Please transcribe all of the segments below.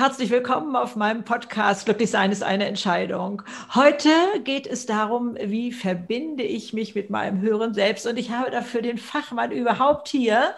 Herzlich willkommen auf meinem Podcast Glücklich sein ist eine Entscheidung. Heute geht es darum, wie verbinde ich mich mit meinem höheren Selbst und ich habe dafür den Fachmann überhaupt hier,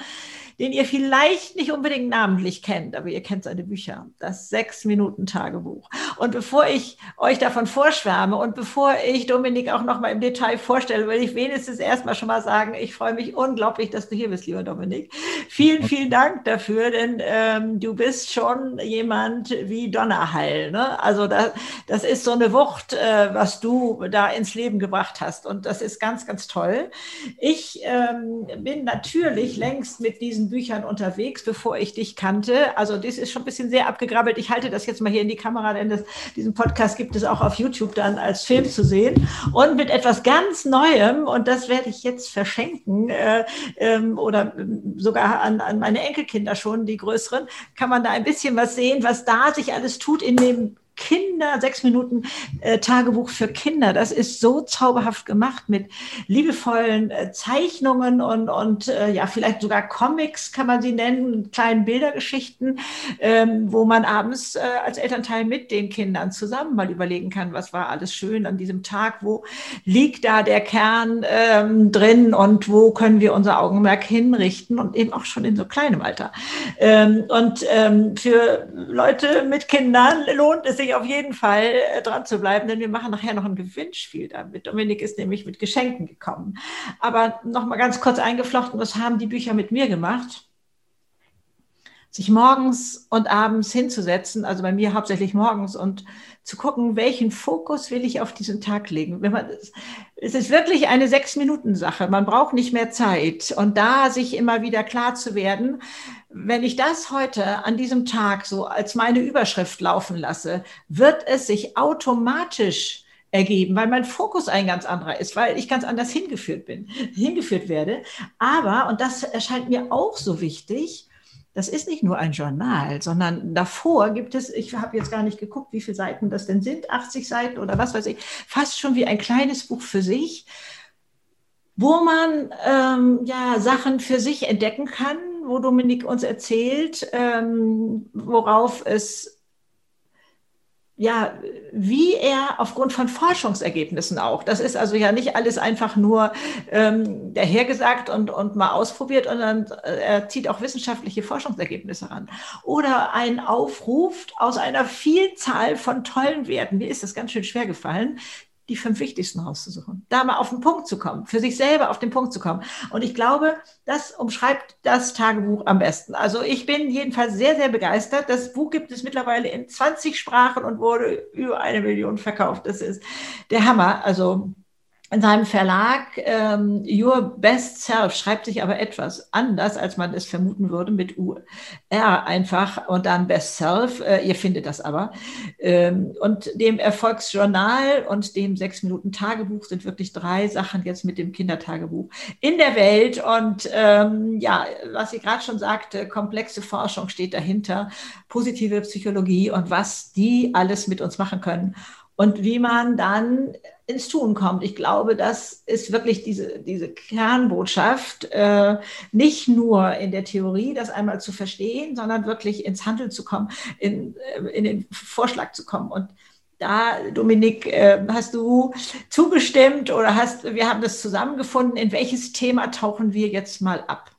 den ihr vielleicht nicht unbedingt namentlich kennt, aber ihr kennt seine Bücher, das Sechs-Minuten-Tagebuch. Und bevor ich euch davon vorschwärme und bevor ich Dominik auch noch mal im Detail vorstelle, will ich wenigstens erstmal schon mal sagen, ich freue mich unglaublich, dass du hier bist, lieber Dominik. Vielen, vielen Dank dafür, denn ähm, du bist schon jemand wie Donnerhall. Ne? Also das, das ist so eine Wucht, äh, was du da ins Leben gebracht hast. Und das ist ganz, ganz toll. Ich ähm, bin natürlich längst mit diesen diesen Büchern unterwegs, bevor ich dich kannte. Also das ist schon ein bisschen sehr abgegrabbelt. Ich halte das jetzt mal hier in die Kamera, denn das, diesen Podcast gibt es auch auf YouTube dann als Film zu sehen. Und mit etwas ganz Neuem, und das werde ich jetzt verschenken äh, ähm, oder sogar an, an meine Enkelkinder schon, die größeren, kann man da ein bisschen was sehen, was da sich alles tut in dem Kinder, sechs Minuten äh, Tagebuch für Kinder. Das ist so zauberhaft gemacht mit liebevollen äh, Zeichnungen und, und äh, ja, vielleicht sogar Comics kann man sie nennen, kleinen Bildergeschichten, ähm, wo man abends äh, als Elternteil mit den Kindern zusammen mal überlegen kann, was war alles schön an diesem Tag, wo liegt da der Kern ähm, drin und wo können wir unser Augenmerk hinrichten und eben auch schon in so kleinem Alter. Ähm, und ähm, für Leute mit Kindern lohnt es sich auf jeden Fall äh, dran zu bleiben, denn wir machen nachher noch ein Gewinnspiel damit. Dominik ist nämlich mit Geschenken gekommen. Aber noch mal ganz kurz eingeflochten, was haben die Bücher mit mir gemacht? Sich morgens und abends hinzusetzen, also bei mir hauptsächlich morgens und zu gucken, welchen Fokus will ich auf diesen Tag legen. Wenn man, es ist wirklich eine Sechs-Minuten-Sache. Man braucht nicht mehr Zeit. Und da sich immer wieder klar zu werden, wenn ich das heute an diesem Tag so als meine Überschrift laufen lasse, wird es sich automatisch ergeben, weil mein Fokus ein ganz anderer ist, weil ich ganz anders hingeführt bin, hingeführt werde. Aber, und das erscheint mir auch so wichtig, das ist nicht nur ein Journal, sondern davor gibt es, ich habe jetzt gar nicht geguckt, wie viele Seiten das denn sind, 80 Seiten oder was weiß ich, fast schon wie ein kleines Buch für sich, wo man ähm, ja Sachen für sich entdecken kann, wo Dominik uns erzählt, ähm, worauf es ja, wie er aufgrund von Forschungsergebnissen auch, das ist also ja nicht alles einfach nur ähm, dahergesagt und, und mal ausprobiert, sondern äh, er zieht auch wissenschaftliche Forschungsergebnisse ran. Oder ein Aufruf aus einer Vielzahl von tollen Werten, mir ist das ganz schön schwer gefallen, die fünf wichtigsten rauszusuchen, da mal auf den Punkt zu kommen, für sich selber auf den Punkt zu kommen. Und ich glaube, das umschreibt das Tagebuch am besten. Also ich bin jedenfalls sehr, sehr begeistert. Das Buch gibt es mittlerweile in 20 Sprachen und wurde über eine Million verkauft. Das ist der Hammer. Also in seinem Verlag ähm, Your Best Self schreibt sich aber etwas anders, als man es vermuten würde, mit UR einfach und dann Best Self. Äh, ihr findet das aber. Ähm, und dem Erfolgsjournal und dem sechs Minuten Tagebuch sind wirklich drei Sachen jetzt mit dem Kindertagebuch in der Welt. Und ähm, ja, was ich gerade schon sagte, komplexe Forschung steht dahinter, positive Psychologie und was die alles mit uns machen können und wie man dann ins Tun kommt. Ich glaube, das ist wirklich diese, diese Kernbotschaft, äh, nicht nur in der Theorie das einmal zu verstehen, sondern wirklich ins Handeln zu kommen, in, äh, in den Vorschlag zu kommen. Und da, Dominik, äh, hast du zugestimmt oder hast, wir haben das zusammengefunden, in welches Thema tauchen wir jetzt mal ab?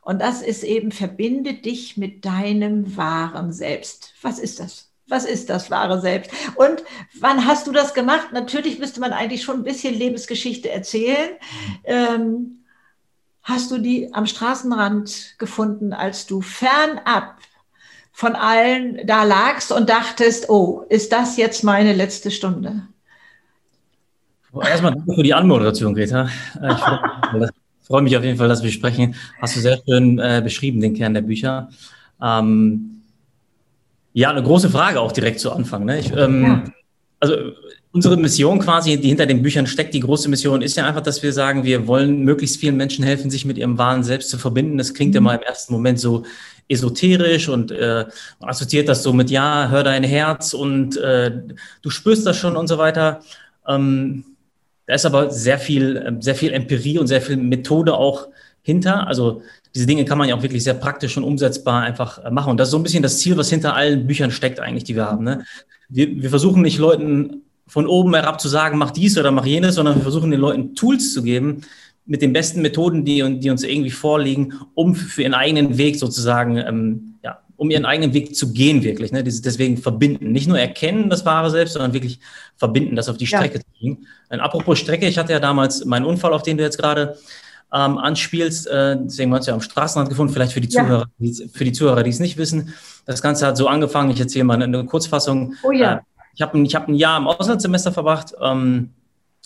Und das ist eben, verbinde dich mit deinem wahren Selbst. Was ist das? Was ist das wahre Selbst? Und wann hast du das gemacht? Natürlich müsste man eigentlich schon ein bisschen Lebensgeschichte erzählen. Ähm, hast du die am Straßenrand gefunden, als du fernab von allen da lagst und dachtest, oh, ist das jetzt meine letzte Stunde? Erstmal danke für die Anmoderation, Greta. Äh, ich freue mich auf jeden Fall, dass wir sprechen. Hast du sehr schön äh, beschrieben, den Kern der Bücher. Ähm, ja, eine große Frage auch direkt zu Anfang. Ne? Ich, ähm, ja. Also unsere Mission quasi, die hinter den Büchern steckt, die große Mission ist ja einfach, dass wir sagen, wir wollen möglichst vielen Menschen helfen, sich mit ihrem wahren Selbst zu verbinden. Das klingt ja mhm. mal im ersten Moment so esoterisch und äh, assoziiert das so mit, ja, hör dein Herz und äh, du spürst das schon und so weiter. Ähm, da ist aber sehr viel, sehr viel Empirie und sehr viel Methode auch hinter. Also diese Dinge kann man ja auch wirklich sehr praktisch und umsetzbar einfach äh, machen. Und das ist so ein bisschen das Ziel, was hinter allen Büchern steckt eigentlich, die wir haben. Ne? Wir, wir versuchen nicht Leuten von oben herab zu sagen, mach dies oder mach jenes, sondern wir versuchen den Leuten Tools zu geben, mit den besten Methoden, die, die uns irgendwie vorliegen, um für ihren eigenen Weg sozusagen, ähm, ja, um ihren eigenen Weg zu gehen, wirklich. Ne? Deswegen verbinden. Nicht nur erkennen das wahre Selbst, sondern wirklich verbinden, das auf die Strecke ja. zu bringen. Und apropos Strecke, ich hatte ja damals meinen Unfall, auf den du jetzt gerade ähm, anspielst, äh, deswegen haben wir ja am Straßenrand gefunden, vielleicht für die, ja. Zuhörer, die, für die Zuhörer, die es nicht wissen. Das Ganze hat so angefangen, ich erzähle mal eine Kurzfassung. Oh ja. Äh, ich habe ich hab ein Jahr im Auslandssemester verbracht, ähm,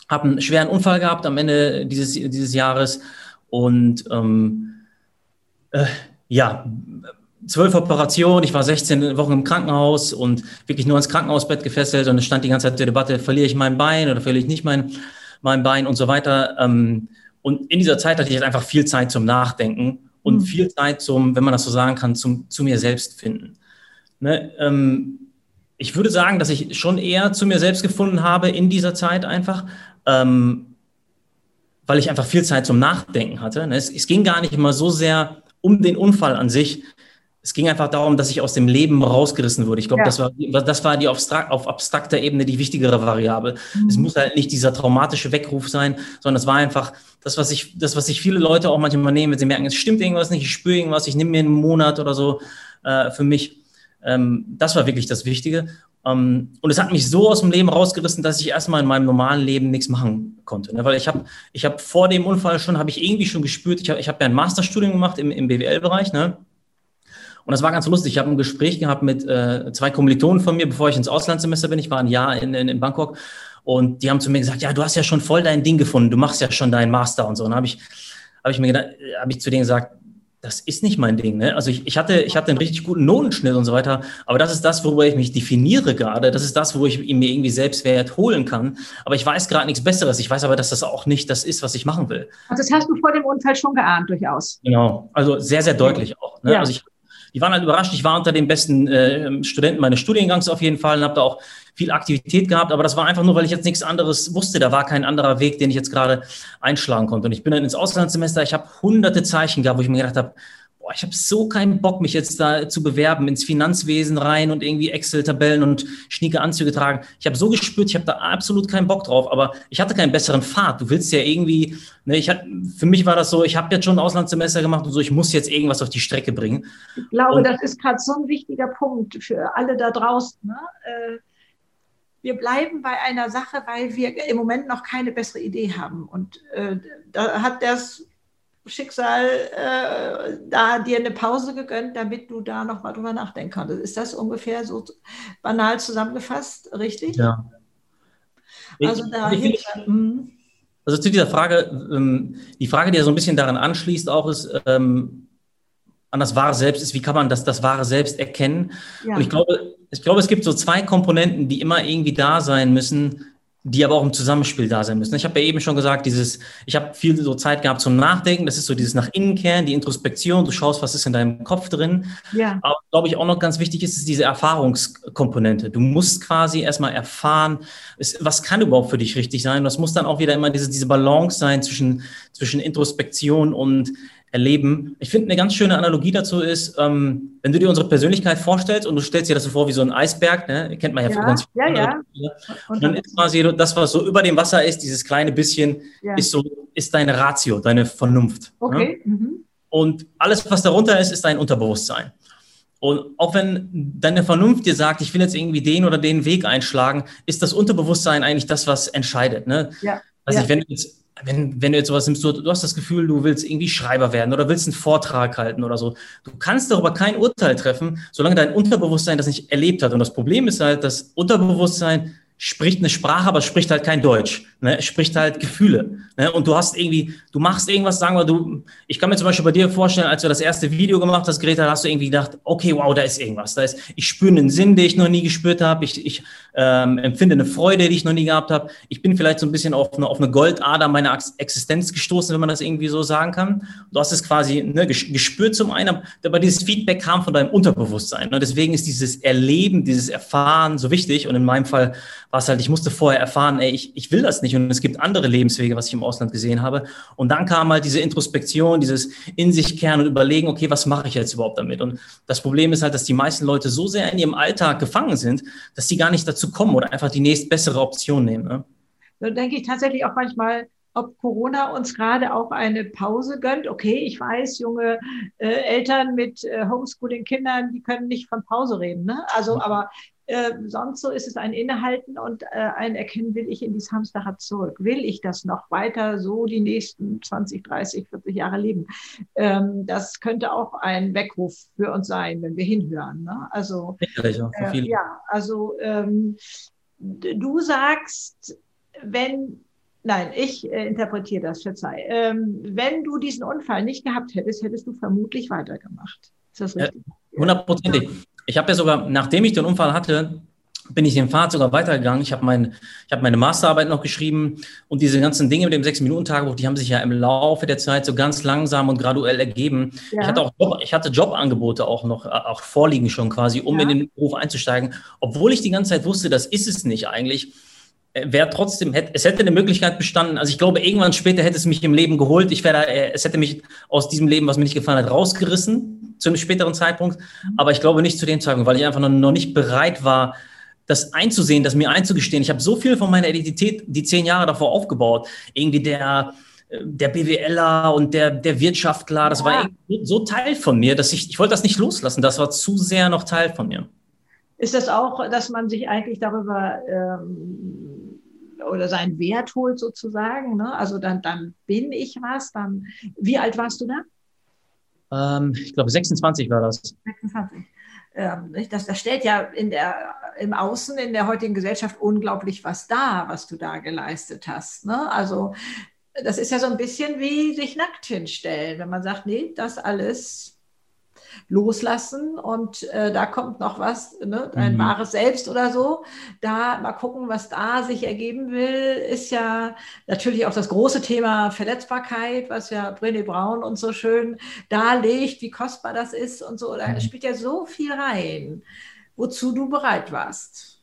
habe einen schweren Unfall gehabt am Ende dieses, dieses Jahres und ähm, äh, ja, zwölf Operationen, ich war 16 Wochen im Krankenhaus und wirklich nur ins Krankenhausbett gefesselt und es stand die ganze Zeit zur Debatte, verliere ich mein Bein oder verliere ich nicht mein, mein Bein und so weiter. Ähm, und in dieser Zeit hatte ich jetzt einfach viel Zeit zum Nachdenken und mhm. viel Zeit zum, wenn man das so sagen kann, zum, zu mir selbst finden. Ne? Ähm, ich würde sagen, dass ich schon eher zu mir selbst gefunden habe in dieser Zeit einfach, ähm, weil ich einfach viel Zeit zum Nachdenken hatte. Ne? Es, es, ging gar nicht immer so sehr um den Unfall an sich. Es ging einfach darum, dass ich aus dem Leben rausgerissen wurde. Ich glaube, ja. das, war, das war die auf, auf abstrakter Ebene die wichtigere Variable. Mhm. Es muss halt nicht dieser traumatische Weckruf sein, sondern es war einfach das, was ich, das, was sich viele Leute auch manchmal nehmen, wenn sie merken, es stimmt irgendwas nicht, ich spüre irgendwas, ich nehme mir einen Monat oder so äh, für mich. Ähm, das war wirklich das Wichtige. Ähm, und es hat mich so aus dem Leben rausgerissen, dass ich erstmal in meinem normalen Leben nichts machen konnte. Ne? Weil ich habe ich hab vor dem Unfall schon, habe ich irgendwie schon gespürt, ich habe ich hab ja ein Masterstudium gemacht im, im BWL-Bereich. Ne? Und das war ganz lustig. Ich habe ein Gespräch gehabt mit äh, zwei Kommilitonen von mir, bevor ich ins Auslandssemester bin. Ich war ein Jahr in, in, in Bangkok. Und die haben zu mir gesagt, ja, du hast ja schon voll dein Ding gefunden, du machst ja schon deinen Master und so. Und dann habe ich, hab ich mir gedacht, habe ich zu denen gesagt, das ist nicht mein Ding. Ne? Also ich, ich, hatte, ich hatte einen richtig guten Notenschnitt und so weiter, aber das ist das, worüber ich mich definiere gerade. Das ist das, wo ich mir irgendwie Selbstwert holen kann. Aber ich weiß gerade nichts Besseres. Ich weiß aber, dass das auch nicht das ist, was ich machen will. Und das hast du vor dem Unfall schon geahnt, durchaus. Genau, also sehr, sehr deutlich auch. Ne? Ja. Also ich, die waren halt überrascht. Ich war unter den besten äh, Studenten meines Studiengangs auf jeden Fall und habe da auch viel Aktivität gehabt. Aber das war einfach nur, weil ich jetzt nichts anderes wusste. Da war kein anderer Weg, den ich jetzt gerade einschlagen konnte. Und ich bin dann ins Auslandssemester. Ich habe hunderte Zeichen gehabt, wo ich mir gedacht habe, boah, ich habe so keinen Bock, mich jetzt da zu bewerben, ins Finanzwesen rein und irgendwie Excel-Tabellen und schnieke Anzüge tragen. Ich habe so gespürt, ich habe da absolut keinen Bock drauf, aber ich hatte keinen besseren Pfad. Du willst ja irgendwie, ne, ich hatte, für mich war das so, ich habe jetzt schon ein Auslandssemester gemacht und so, ich muss jetzt irgendwas auf die Strecke bringen. Ich glaube, und, das ist gerade so ein wichtiger Punkt für alle da draußen. Ne? Äh, wir bleiben bei einer Sache, weil wir im Moment noch keine bessere Idee haben. Und äh, da hat das Schicksal äh, da dir eine Pause gegönnt, damit du da noch mal drüber nachdenken kannst. Ist das ungefähr so banal zusammengefasst, richtig? Ja. Also, da ich, hm. also zu dieser Frage, ähm, die Frage, die ja so ein bisschen daran anschließt, auch ist, ähm, an das wahre Selbst ist, wie kann man das, das wahre Selbst erkennen? Ja. Und ich glaube, ich glaube, es gibt so zwei Komponenten, die immer irgendwie da sein müssen, die aber auch im Zusammenspiel da sein müssen. Ich habe ja eben schon gesagt, dieses, ich habe viel so Zeit gehabt zum Nachdenken, das ist so dieses nach innen kehren, die Introspektion, du schaust, was ist in deinem Kopf drin. Ja. Aber glaube ich auch noch ganz wichtig ist, ist diese Erfahrungskomponente. Du musst quasi erstmal erfahren, was kann überhaupt für dich richtig sein. Das muss dann auch wieder immer diese, diese Balance sein zwischen, zwischen Introspektion und erleben. Ich finde, eine ganz schöne Analogie dazu ist, ähm, wenn du dir unsere Persönlichkeit vorstellst und du stellst dir das so vor wie so ein Eisberg, ne? kennt man ja, ja ganz ja, ja. Und dann ist quasi das, was so über dem Wasser ist, dieses kleine bisschen, ja. ist so, ist deine Ratio, deine Vernunft. Ne? Okay. Ne? Mhm. Und alles, was darunter ist, ist dein Unterbewusstsein. Und auch wenn deine Vernunft dir sagt, ich will jetzt irgendwie den oder den Weg einschlagen, ist das Unterbewusstsein eigentlich das, was entscheidet. Ne? Ja. Also ja. wenn du jetzt wenn, wenn du jetzt sowas nimmst, du, du, hast das Gefühl, du willst irgendwie Schreiber werden oder willst einen Vortrag halten oder so. Du kannst darüber kein Urteil treffen, solange dein Unterbewusstsein das nicht erlebt hat. Und das Problem ist halt, dass Unterbewusstsein spricht eine Sprache, aber spricht halt kein Deutsch. Ne? Spricht halt Gefühle. Ne? Und du hast irgendwie, du machst irgendwas, sagen wir, du, ich kann mir zum Beispiel bei dir vorstellen, als du das erste Video gemacht hast, Greta, hast du irgendwie gedacht, okay, wow, da ist irgendwas. Da ist, ich spüre einen Sinn, den ich noch nie gespürt habe. Ich, ich ähm, empfinde eine Freude, die ich noch nie gehabt habe. Ich bin vielleicht so ein bisschen auf eine, auf eine Goldader meiner Existenz gestoßen, wenn man das irgendwie so sagen kann. Du hast es quasi ne, gespürt zum einen, aber dieses Feedback kam von deinem Unterbewusstsein. Und deswegen ist dieses Erleben, dieses Erfahren so wichtig. Und in meinem Fall war es halt, ich musste vorher erfahren, ey, ich, ich will das nicht und es gibt andere Lebenswege, was ich im Ausland gesehen habe. Und dann kam halt diese Introspektion, dieses in sich kehren und überlegen, okay, was mache ich jetzt überhaupt damit? Und das Problem ist halt, dass die meisten Leute so sehr in ihrem Alltag gefangen sind, dass die gar nicht dazu kommen oder einfach die nächstbessere Option nehmen. Ne? Da denke ich tatsächlich auch manchmal, ob Corona uns gerade auch eine Pause gönnt. Okay, ich weiß, junge äh, Eltern mit äh, Homeschooling-Kindern, die können nicht von Pause reden. Ne? Also, mhm. aber äh, sonst so ist es ein Innehalten und äh, ein Erkennen, will ich in dieses Hamsterrad zurück? Will ich das noch weiter so die nächsten 20, 30, 40 Jahre leben? Ähm, das könnte auch ein Weckruf für uns sein, wenn wir hinhören. Ne? Also, äh, ja, also ähm, du sagst, wenn Nein, ich äh, interpretiere das, verzeih. Ähm, wenn du diesen Unfall nicht gehabt hättest, hättest du vermutlich weitergemacht. Ist das richtig? Hundertprozentig. Ich habe ja sogar, nachdem ich den Unfall hatte, bin ich den Pfad sogar weitergegangen. Ich habe mein, hab meine Masterarbeit noch geschrieben und diese ganzen Dinge mit dem Sechs-Minuten-Tagebuch, die haben sich ja im Laufe der Zeit so ganz langsam und graduell ergeben. Ja. Ich hatte auch Job, ich hatte Jobangebote auch noch auch vorliegen schon quasi, um ja. in den Beruf einzusteigen, obwohl ich die ganze Zeit wusste, das ist es nicht eigentlich wäre trotzdem, hätte, es hätte eine Möglichkeit bestanden. Also ich glaube, irgendwann später hätte es mich im Leben geholt. Ich wäre, äh, es hätte mich aus diesem Leben, was mir nicht gefallen hat, rausgerissen zu einem späteren Zeitpunkt. Aber ich glaube nicht zu dem Zeitpunkt, weil ich einfach noch, noch nicht bereit war, das einzusehen, das mir einzugestehen. Ich habe so viel von meiner Identität die zehn Jahre davor aufgebaut. Irgendwie der, äh, der BWLer und der, der Wirtschaftler, das ja. war so Teil von mir, dass ich, ich wollte das nicht loslassen. Das war zu sehr noch Teil von mir. Ist das auch, dass man sich eigentlich darüber ähm oder seinen Wert holt sozusagen. Ne? Also dann, dann bin ich was. Dann, wie alt warst du da? Ähm, ich glaube 26 war das. 26. Ähm, das, das stellt ja in der, im Außen, in der heutigen Gesellschaft unglaublich was dar, was du da geleistet hast. Ne? Also das ist ja so ein bisschen wie sich nackt hinstellen, wenn man sagt, nee, das alles loslassen und äh, da kommt noch was, ne? ein mhm. wahres Selbst oder so. Da mal gucken, was da sich ergeben will, ist ja natürlich auch das große Thema Verletzbarkeit, was ja Brené Brown uns so schön darlegt, wie kostbar das ist und so. Da mhm. spielt ja so viel rein, wozu du bereit warst.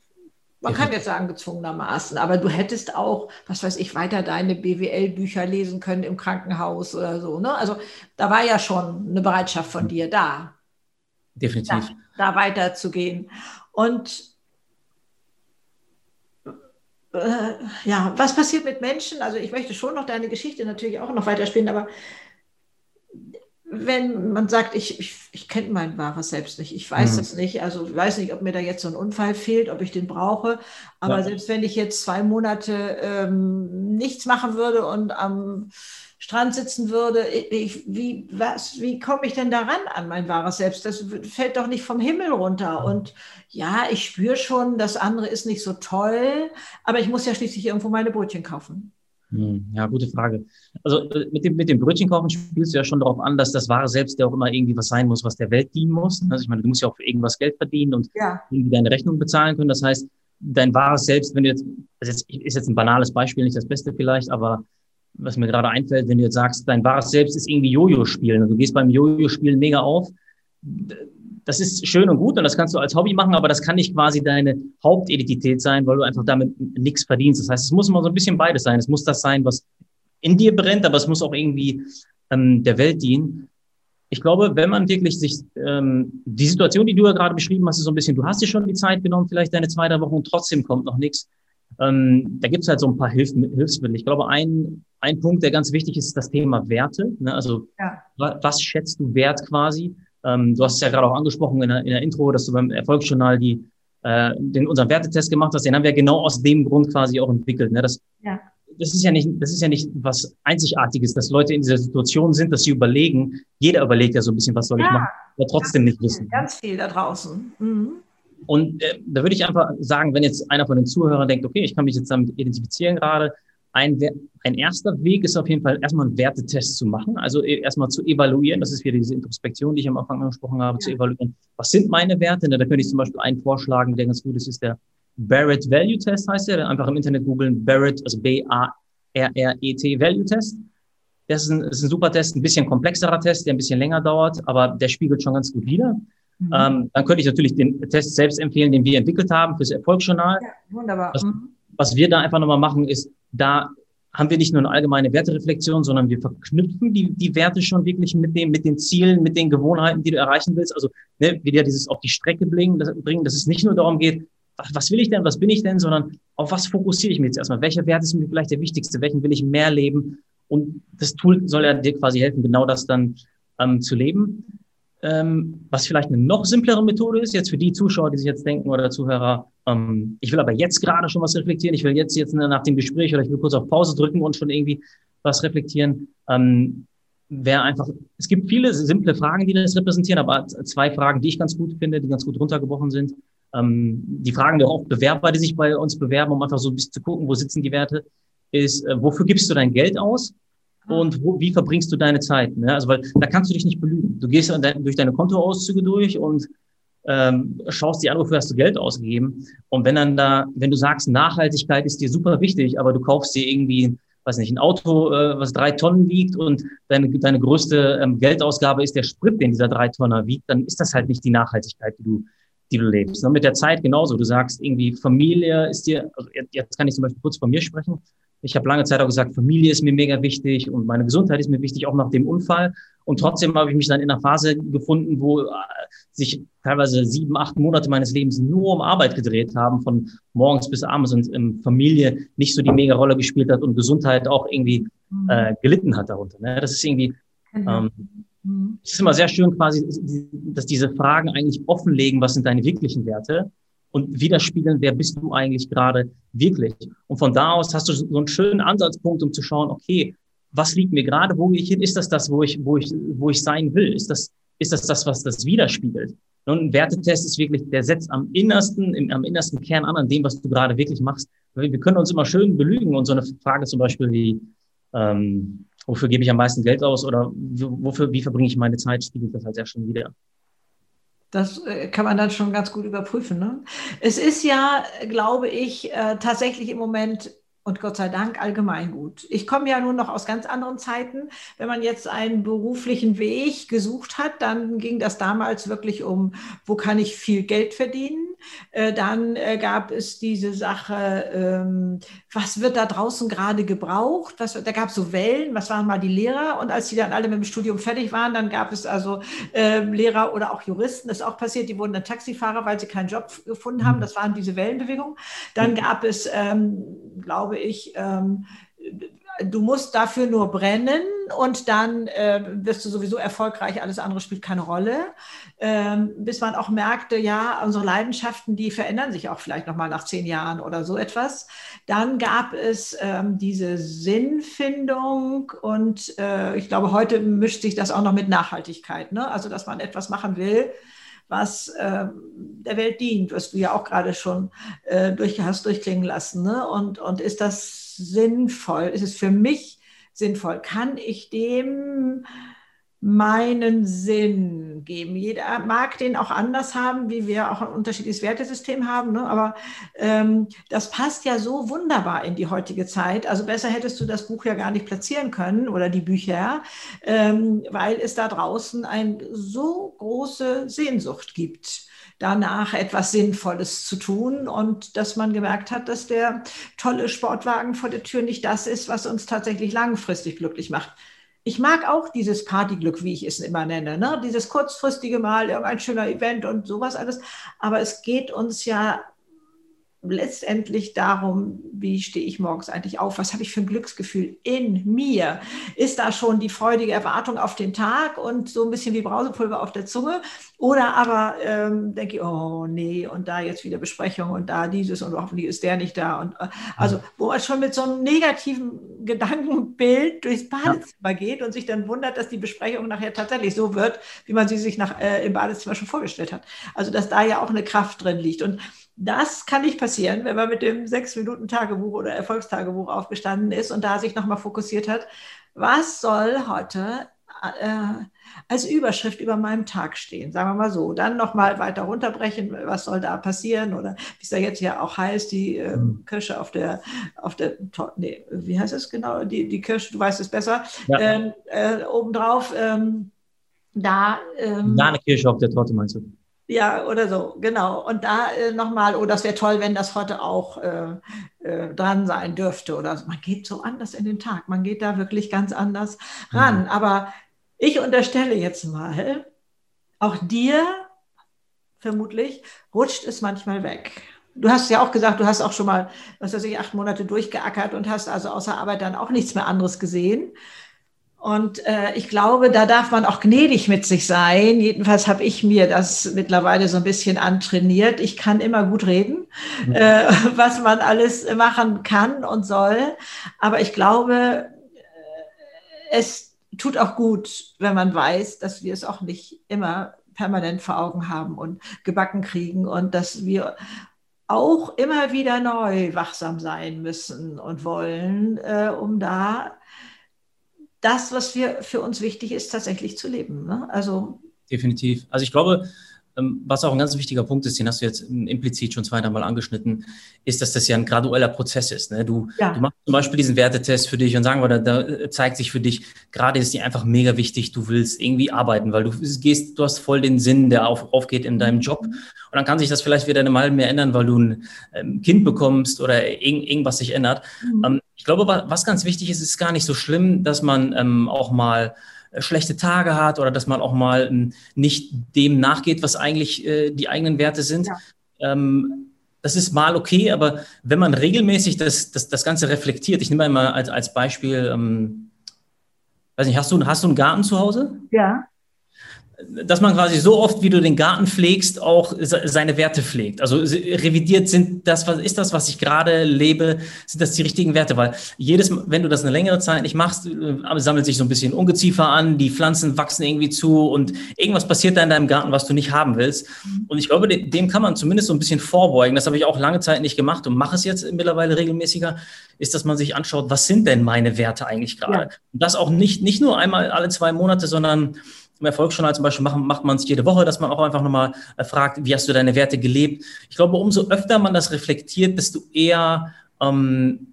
Man kann jetzt sagen, gezwungenermaßen, aber du hättest auch, was weiß ich, weiter deine BWL-Bücher lesen können im Krankenhaus oder so. Ne? Also da war ja schon eine Bereitschaft von dir da. Definitiv. Da, da weiterzugehen. Und äh, ja, was passiert mit Menschen? Also ich möchte schon noch deine Geschichte natürlich auch noch weiterspielen, aber wenn man sagt, ich, ich, ich kenne mein wahres Selbst nicht, ich weiß mhm. das nicht, also ich weiß nicht, ob mir da jetzt so ein Unfall fehlt, ob ich den brauche, aber ja. selbst wenn ich jetzt zwei Monate ähm, nichts machen würde und am Strand sitzen würde, ich, wie, was, wie komme ich denn daran an mein wahres Selbst? Das fällt doch nicht vom Himmel runter. Und ja, ich spüre schon, das andere ist nicht so toll, aber ich muss ja schließlich irgendwo meine Brötchen kaufen. Hm, ja, gute Frage. Also äh, mit dem, mit dem Brötchen kaufen spielst du ja schon darauf an, dass das wahre Selbst ja auch immer irgendwie was sein muss, was der Welt dienen muss. Also ich meine, du musst ja auch für irgendwas Geld verdienen und ja. irgendwie deine Rechnung bezahlen können. Das heißt, dein wahres Selbst, wenn du jetzt, also jetzt ist jetzt ein banales Beispiel, nicht das Beste vielleicht, aber was mir gerade einfällt, wenn du jetzt sagst, dein wahres Selbst ist irgendwie Jojo spielen und du gehst beim Jojo spielen mega auf, das ist schön und gut und das kannst du als Hobby machen, aber das kann nicht quasi deine Hauptidentität sein, weil du einfach damit nichts verdienst. Das heißt, es muss immer so ein bisschen beides sein. Es muss das sein, was in dir brennt, aber es muss auch irgendwie ähm, der Welt dienen. Ich glaube, wenn man wirklich sich ähm, die Situation, die du ja gerade beschrieben hast, ist so ein bisschen, du hast dir schon die Zeit genommen, vielleicht deine zwei, drei Wochen und trotzdem kommt noch nichts. Ähm, da gibt es halt so ein paar Hilf Hilfsmittel. Ich glaube, ein, ein Punkt, der ganz wichtig ist, ist das Thema Werte. Ne? Also ja. was schätzt du wert quasi? Ähm, du hast es ja gerade auch angesprochen in der, in der Intro, dass du beim Erfolgsjournal die, äh, den, unseren Wertetest gemacht hast. Den haben wir genau aus dem Grund quasi auch entwickelt. Ne? Das, ja. das ist ja nicht, das ist ja nicht was Einzigartiges, dass Leute in dieser Situation sind, dass sie überlegen. Jeder überlegt ja so ein bisschen, was soll ja, ich machen, aber trotzdem nicht wissen. Ganz viel da draußen. Mhm. Und äh, da würde ich einfach sagen, wenn jetzt einer von den Zuhörern denkt, okay, ich kann mich jetzt damit identifizieren gerade, ein, ein erster Weg ist auf jeden Fall erstmal einen Wertetest zu machen, also e, erstmal zu evaluieren, das ist wieder diese Introspektion, die ich am Anfang angesprochen habe, ja. zu evaluieren, was sind meine Werte? Da könnte ich zum Beispiel einen vorschlagen, der ganz gut ist, ist der Barrett Value Test, heißt der, einfach im Internet googeln, Barrett, also B-A-R-R-E-T Value Test. Das ist, ein, das ist ein super Test, ein bisschen komplexerer Test, der ein bisschen länger dauert, aber der spiegelt schon ganz gut wider. Mhm. Ähm, dann könnte ich natürlich den Test selbst empfehlen, den wir entwickelt haben fürs Erfolgsjournal. Ja, wunderbar. Was, mhm. was wir da einfach nochmal machen, ist, da haben wir nicht nur eine allgemeine Wertereflexion, sondern wir verknüpfen die, die Werte schon wirklich mit dem, mit den Zielen, mit den Gewohnheiten, die du erreichen willst. Also, ne, wieder dieses auf die Strecke bringen, bringen, dass es nicht nur darum geht, was will ich denn, was bin ich denn, sondern auf was fokussiere ich mich jetzt erstmal? Welcher Wert ist mir vielleicht der wichtigste? Welchen will ich mehr leben? Und das Tool soll ja dir quasi helfen, genau das dann ähm, zu leben. Ähm, was vielleicht eine noch simplere Methode ist, jetzt für die Zuschauer, die sich jetzt denken oder Zuhörer, ähm, ich will aber jetzt gerade schon was reflektieren, ich will jetzt, jetzt nach dem Gespräch oder ich will kurz auf Pause drücken und schon irgendwie was reflektieren. Ähm, wäre einfach, es gibt viele simple Fragen, die das repräsentieren, aber zwei Fragen, die ich ganz gut finde, die ganz gut runtergebrochen sind. Ähm, die fragen ja auch Bewerber, die sich bei uns bewerben, um einfach so ein bisschen zu gucken, wo sitzen die Werte, ist, äh, wofür gibst du dein Geld aus? Und wo, wie verbringst du deine Zeit? Ne? Also, weil da kannst du dich nicht belügen. Du gehst durch deine Kontoauszüge durch und ähm, schaust dir an, wofür hast du Geld ausgegeben. Und wenn dann da, wenn du sagst, Nachhaltigkeit ist dir super wichtig, aber du kaufst dir irgendwie, weiß nicht, ein Auto, äh, was drei Tonnen wiegt und deine, deine größte ähm, Geldausgabe ist der Sprit, den dieser drei Tonner wiegt, dann ist das halt nicht die Nachhaltigkeit, die du, die du lebst. Und mit der Zeit genauso. Du sagst irgendwie, Familie ist dir, also jetzt kann ich zum Beispiel kurz von mir sprechen. Ich habe lange Zeit auch gesagt, Familie ist mir mega wichtig und meine Gesundheit ist mir wichtig, auch nach dem Unfall. Und trotzdem habe ich mich dann in einer Phase gefunden, wo äh, sich teilweise sieben, acht Monate meines Lebens nur um Arbeit gedreht haben, von morgens bis abends und ähm, Familie nicht so die mega Rolle gespielt hat und Gesundheit auch irgendwie mhm. äh, gelitten hat darunter. Ne? Das ist irgendwie, genau. ähm, mhm. es ist immer sehr schön quasi, dass diese Fragen eigentlich offenlegen, was sind deine wirklichen Werte und widerspiegeln, wer bist du eigentlich gerade wirklich. Und von da aus hast du so einen schönen Ansatzpunkt, um zu schauen, okay, was liegt mir gerade, wo gehe ich hin? Ist das das, wo ich, wo ich, wo ich sein will? Ist das, ist das das, was das widerspiegelt? Und ein Wertetest ist wirklich, der setzt am innersten, im, am innersten Kern an, an dem, was du gerade wirklich machst. Wir können uns immer schön belügen und so eine Frage zum Beispiel wie, ähm, wofür gebe ich am meisten Geld aus oder wofür, wie verbringe ich meine Zeit, spiegelt das halt sehr schön wieder. Das äh, kann man dann schon ganz gut überprüfen. Ne? Es ist ja, glaube ich, äh, tatsächlich im Moment und Gott sei Dank allgemein gut. Ich komme ja nun noch aus ganz anderen Zeiten. Wenn man jetzt einen beruflichen Weg gesucht hat, dann ging das damals wirklich um, wo kann ich viel Geld verdienen? Äh, dann äh, gab es diese Sache, ähm, was wird da draußen gerade gebraucht? Was, da gab es so Wellen, was waren mal die Lehrer? Und als die dann alle mit dem Studium fertig waren, dann gab es also äh, Lehrer oder auch Juristen, das ist auch passiert, die wurden dann Taxifahrer, weil sie keinen Job gefunden haben. Mhm. Das waren diese Wellenbewegungen. Dann gab es, ähm, glaube ich, ähm, du musst dafür nur brennen und dann äh, wirst du sowieso erfolgreich, alles andere spielt keine Rolle. Ähm, bis man auch merkte, ja, unsere Leidenschaften, die verändern sich auch vielleicht nochmal nach zehn Jahren oder so etwas. Dann gab es ähm, diese Sinnfindung und äh, ich glaube, heute mischt sich das auch noch mit Nachhaltigkeit. Ne? Also, dass man etwas machen will, was äh, der Welt dient, was du ja auch gerade schon äh, durch, hast durchklingen lassen. Ne? Und, und ist das sinnvoll? Ist es für mich sinnvoll? Kann ich dem meinen Sinn geben. Jeder mag den auch anders haben, wie wir auch ein unterschiedliches Wertesystem haben, ne? aber ähm, das passt ja so wunderbar in die heutige Zeit. Also besser hättest du das Buch ja gar nicht platzieren können oder die Bücher, ähm, weil es da draußen eine so große Sehnsucht gibt danach etwas Sinnvolles zu tun und dass man gemerkt hat, dass der tolle Sportwagen vor der Tür nicht das ist, was uns tatsächlich langfristig glücklich macht ich mag auch dieses Partyglück, wie ich es immer nenne, ne? dieses kurzfristige Mal, irgendein schöner Event und sowas alles. Aber es geht uns ja letztendlich darum, wie stehe ich morgens eigentlich auf? Was habe ich für ein Glücksgefühl in mir? Ist da schon die freudige Erwartung auf den Tag und so ein bisschen wie Brausepulver auf der Zunge? Oder aber ähm, denke ich, oh nee, und da jetzt wieder Besprechung und da dieses und hoffentlich ist der nicht da. Und, äh, also, wo man schon mit so einem negativen Gedankenbild durchs Badezimmer ja. geht und sich dann wundert, dass die Besprechung nachher tatsächlich so wird, wie man sie sich nach, äh, im Badezimmer schon vorgestellt hat. Also, dass da ja auch eine Kraft drin liegt. Und das kann nicht passieren, wenn man mit dem sechs Minuten Tagebuch oder Erfolgstagebuch aufgestanden ist und da sich nochmal fokussiert hat. Was soll heute äh, als Überschrift über meinem Tag stehen? Sagen wir mal so. Dann nochmal weiter runterbrechen. Was soll da passieren? Oder wie es da jetzt ja auch heißt, die äh, Kirsche auf der, auf der, nee, wie heißt es genau? Die, die Kirsche, du weißt es besser. Ja. Ähm, äh, obendrauf, ähm, da. Ähm, Kirsche auf der Torte meinst du? Ja, oder so, genau. Und da äh, nochmal, oh, das wäre toll, wenn das heute auch äh, äh, dran sein dürfte. Oder so. man geht so anders in den Tag, man geht da wirklich ganz anders ran. Mhm. Aber ich unterstelle jetzt mal, auch dir vermutlich rutscht es manchmal weg. Du hast ja auch gesagt, du hast auch schon mal, was weiß ich, acht Monate durchgeackert und hast also außer Arbeit dann auch nichts mehr anderes gesehen. Und äh, ich glaube, da darf man auch gnädig mit sich sein. Jedenfalls habe ich mir das mittlerweile so ein bisschen antrainiert. Ich kann immer gut reden, mhm. äh, was man alles machen kann und soll. Aber ich glaube, äh, es tut auch gut, wenn man weiß, dass wir es auch nicht immer permanent vor Augen haben und gebacken kriegen und dass wir auch immer wieder neu wachsam sein müssen und wollen, äh, um da das, was wir für uns wichtig ist, tatsächlich zu leben. Ne? Also definitiv. Also ich glaube, was auch ein ganz wichtiger Punkt ist, den hast du jetzt implizit schon zweimal angeschnitten, ist, dass das ja ein gradueller Prozess ist. Ne? Du, ja. du, machst zum Beispiel diesen Wertetest für dich und sagen wir, da, da zeigt sich für dich, gerade ist dir einfach mega wichtig, du willst irgendwie arbeiten, weil du gehst, du hast voll den Sinn, der auf, aufgeht in deinem Job. Und dann kann sich das vielleicht wieder eine mehr ändern, weil du ein ähm, Kind bekommst oder irgend, irgendwas sich ändert. Mhm. Ähm, ich glaube, was ganz wichtig ist, ist gar nicht so schlimm, dass man ähm, auch mal schlechte Tage hat oder dass man auch mal ähm, nicht dem nachgeht, was eigentlich äh, die eigenen Werte sind. Ja. Ähm, das ist mal okay, aber wenn man regelmäßig das, das, das Ganze reflektiert, ich nehme mal als, als Beispiel, ähm, weiß nicht, hast du, hast du einen Garten zu Hause? Ja dass man quasi so oft, wie du den Garten pflegst, auch seine Werte pflegt. Also revidiert sind das, was ist das, was ich gerade lebe, sind das die richtigen Werte? Weil jedes, wenn du das eine längere Zeit nicht machst, äh, sammelt sich so ein bisschen Ungeziefer an, die Pflanzen wachsen irgendwie zu und irgendwas passiert da in deinem Garten, was du nicht haben willst. Und ich glaube, dem kann man zumindest so ein bisschen vorbeugen. Das habe ich auch lange Zeit nicht gemacht und mache es jetzt mittlerweile regelmäßiger, ist, dass man sich anschaut, was sind denn meine Werte eigentlich gerade? Ja. Und das auch nicht, nicht nur einmal alle zwei Monate, sondern im Erfolgsjournal zum Beispiel machen, macht man es jede Woche, dass man auch einfach nochmal äh, fragt, wie hast du deine Werte gelebt? Ich glaube, umso öfter man das reflektiert, desto eher ähm,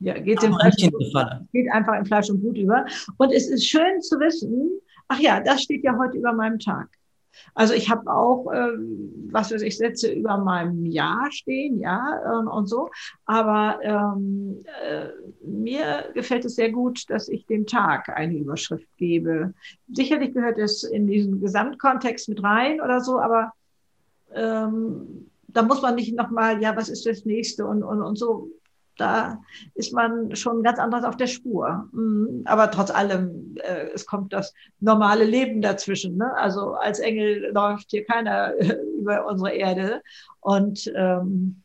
ja, geht, in Fleisch und, geht einfach in Fleisch und Blut über. Und es ist schön zu wissen, ach ja, das steht ja heute über meinem Tag. Also ich habe auch, ähm, was weiß ich, Sätze über meinem Jahr stehen, ja, ähm, und so. Aber ähm, äh, mir gefällt es sehr gut, dass ich dem Tag eine Überschrift gebe. Sicherlich gehört es in diesen Gesamtkontext mit rein oder so, aber ähm, da muss man nicht nochmal, ja, was ist das nächste und, und, und so da ist man schon ganz anders auf der Spur. Mhm. Aber trotz allem, äh, es kommt das normale Leben dazwischen. Ne? Also als Engel läuft hier keiner über unsere Erde. Und ähm,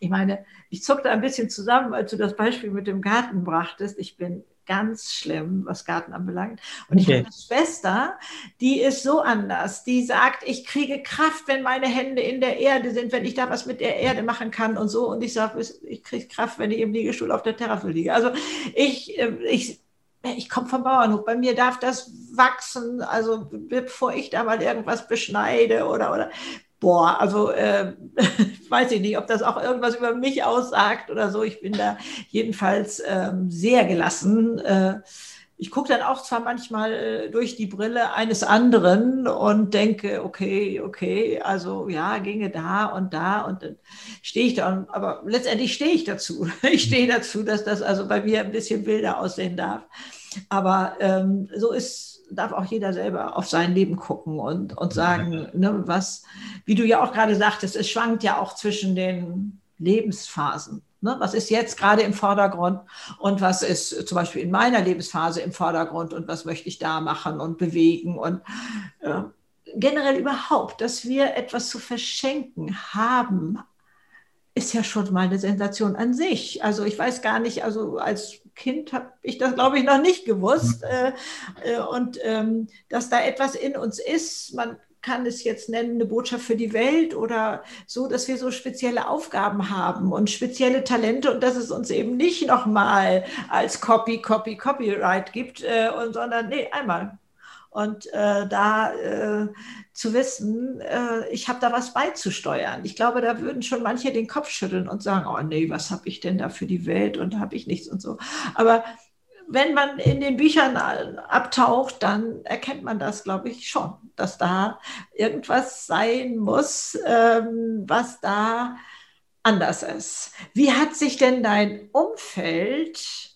ich meine, ich zuckte ein bisschen zusammen, als du das Beispiel mit dem Garten brachtest. Ich bin ganz schlimm, was Garten anbelangt. Und okay. ich habe eine Schwester, die ist so anders. Die sagt, ich kriege Kraft, wenn meine Hände in der Erde sind, wenn ich da was mit der Erde machen kann und so. Und ich sage, ich kriege Kraft, wenn ich im Liegestuhl auf der Terrasse liege. Also ich, äh, ich, ich komme vom Bauernhof. Bei mir darf das wachsen. Also bevor ich da mal irgendwas beschneide oder, oder boah, also äh, weiß ich nicht, ob das auch irgendwas über mich aussagt oder so. Ich bin da jedenfalls ähm, sehr gelassen. Äh, ich gucke dann auch zwar manchmal äh, durch die Brille eines anderen und denke, okay, okay, also ja, ginge da und da und dann stehe ich da, aber letztendlich stehe ich dazu. Ich stehe dazu, dass das also bei mir ein bisschen wilder aussehen darf. Aber ähm, so ist darf auch jeder selber auf sein Leben gucken und, und sagen, ne, was, wie du ja auch gerade sagtest, es schwankt ja auch zwischen den Lebensphasen. Ne? Was ist jetzt gerade im Vordergrund und was ist zum Beispiel in meiner Lebensphase im Vordergrund und was möchte ich da machen und bewegen und äh, generell überhaupt, dass wir etwas zu verschenken haben, ist ja schon mal eine Sensation an sich. Also ich weiß gar nicht, also als Kind habe ich das, glaube ich, noch nicht gewusst. Äh, äh, und ähm, dass da etwas in uns ist, man kann es jetzt nennen, eine Botschaft für die Welt oder so, dass wir so spezielle Aufgaben haben und spezielle Talente und dass es uns eben nicht nochmal als Copy, Copy, Copyright gibt, äh, und, sondern nee, einmal. Und äh, da äh, zu wissen, äh, ich habe da was beizusteuern. Ich glaube, da würden schon manche den Kopf schütteln und sagen, oh nee, was habe ich denn da für die Welt und habe ich nichts und so. Aber wenn man in den Büchern abtaucht, dann erkennt man das, glaube ich, schon, dass da irgendwas sein muss, ähm, was da anders ist. Wie hat sich denn dein Umfeld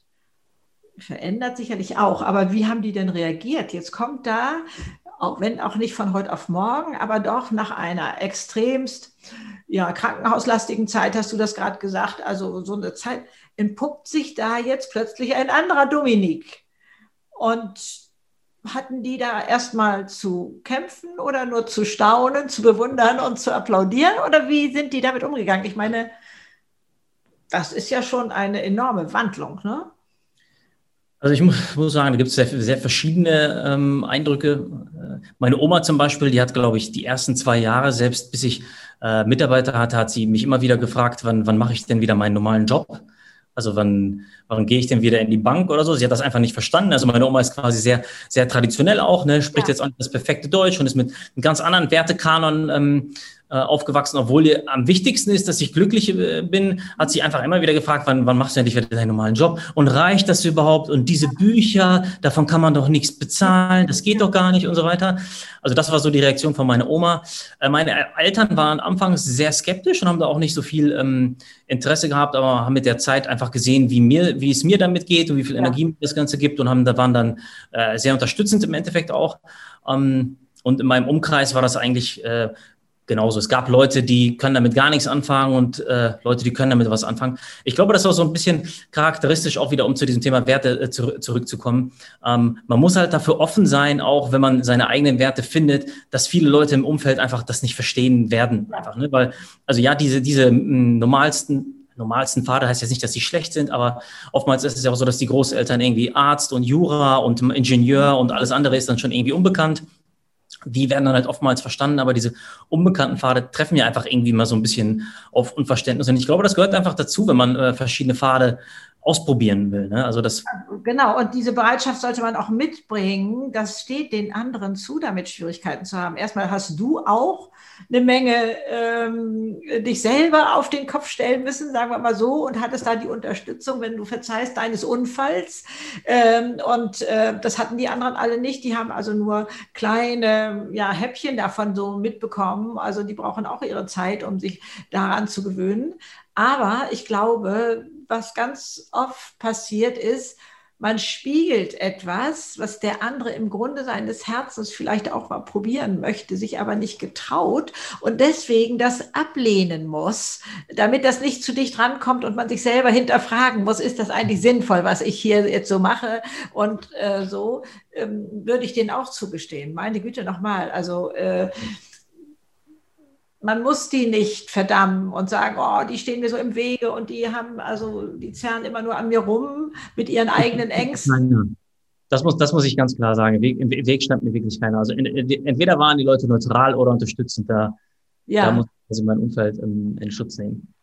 verändert sicherlich auch, aber wie haben die denn reagiert? Jetzt kommt da, auch wenn auch nicht von heute auf morgen, aber doch nach einer extremst ja, krankenhauslastigen Zeit, hast du das gerade gesagt, also so eine Zeit, entpuppt sich da jetzt plötzlich ein anderer Dominik. Und hatten die da erstmal zu kämpfen oder nur zu staunen, zu bewundern und zu applaudieren? Oder wie sind die damit umgegangen? Ich meine, das ist ja schon eine enorme Wandlung, ne? Also ich muss sagen, da gibt es sehr, sehr verschiedene ähm, Eindrücke. Meine Oma zum Beispiel, die hat, glaube ich, die ersten zwei Jahre, selbst bis ich äh, Mitarbeiter hatte, hat sie mich immer wieder gefragt, wann, wann mache ich denn wieder meinen normalen Job? Also wann, wann gehe ich denn wieder in die Bank oder so? Sie hat das einfach nicht verstanden. Also meine Oma ist quasi sehr, sehr traditionell auch, ne? spricht ja. jetzt auch nicht das perfekte Deutsch und ist mit einem ganz anderen Wertekanon ähm, äh, aufgewachsen, obwohl ihr am wichtigsten ist, dass ich glücklich äh, bin, hat sie einfach immer wieder gefragt, wann, wann machst du endlich wieder deinen normalen Job? Und reicht das überhaupt? Und diese Bücher, davon kann man doch nichts bezahlen, das geht doch gar nicht und so weiter. Also das war so die Reaktion von meiner Oma. Äh, meine Eltern waren anfangs sehr skeptisch und haben da auch nicht so viel ähm, Interesse gehabt, aber haben mit der Zeit einfach gesehen, wie mir, wie es mir damit geht und wie viel ja. Energie das Ganze gibt und haben da waren dann äh, sehr unterstützend im Endeffekt auch. Ähm, und in meinem Umkreis war das eigentlich äh, genauso. Es gab Leute, die können damit gar nichts anfangen und äh, Leute, die können damit was anfangen. Ich glaube, das war so ein bisschen charakteristisch auch wieder, um zu diesem Thema Werte äh, zu, zurückzukommen. Ähm, man muss halt dafür offen sein, auch wenn man seine eigenen Werte findet, dass viele Leute im Umfeld einfach das nicht verstehen werden. Einfach, ne? Weil, also ja, diese, diese m, normalsten normalsten Vater heißt jetzt nicht, dass sie schlecht sind, aber oftmals ist es ja auch so, dass die Großeltern irgendwie Arzt und Jura und Ingenieur und alles andere ist dann schon irgendwie unbekannt die werden dann halt oftmals verstanden, aber diese unbekannten Pfade treffen ja einfach irgendwie mal so ein bisschen auf Unverständnis. Und ich glaube, das gehört einfach dazu, wenn man äh, verschiedene Pfade ausprobieren will. Ne? Also das genau, und diese Bereitschaft sollte man auch mitbringen. Das steht den anderen zu, damit Schwierigkeiten zu haben. Erstmal hast du auch eine Menge ähm, dich selber auf den Kopf stellen müssen, sagen wir mal so, und hattest da die Unterstützung, wenn du verzeihst, deines Unfalls. Ähm, und äh, das hatten die anderen alle nicht. Die haben also nur kleine ja, Häppchen davon so mitbekommen. Also die brauchen auch ihre Zeit, um sich daran zu gewöhnen. Aber ich glaube, was ganz oft passiert ist, man spiegelt etwas, was der andere im Grunde seines Herzens vielleicht auch mal probieren möchte, sich aber nicht getraut und deswegen das ablehnen muss, damit das nicht zu dicht rankommt und man sich selber hinterfragen muss, ist das eigentlich sinnvoll, was ich hier jetzt so mache? Und äh, so ähm, würde ich denen auch zugestehen. Meine Güte nochmal, also äh, man muss die nicht verdammen und sagen, oh, die stehen mir so im Wege und die haben, also die zerren immer nur an mir rum mit ihren eigenen Ängsten. Das muss, das muss ich ganz klar sagen. Im Weg stand mir wirklich keiner. Also entweder waren die Leute neutral oder unterstützend. Da, ja. da muss ich also mein Umfeld in, in Schutz nehmen.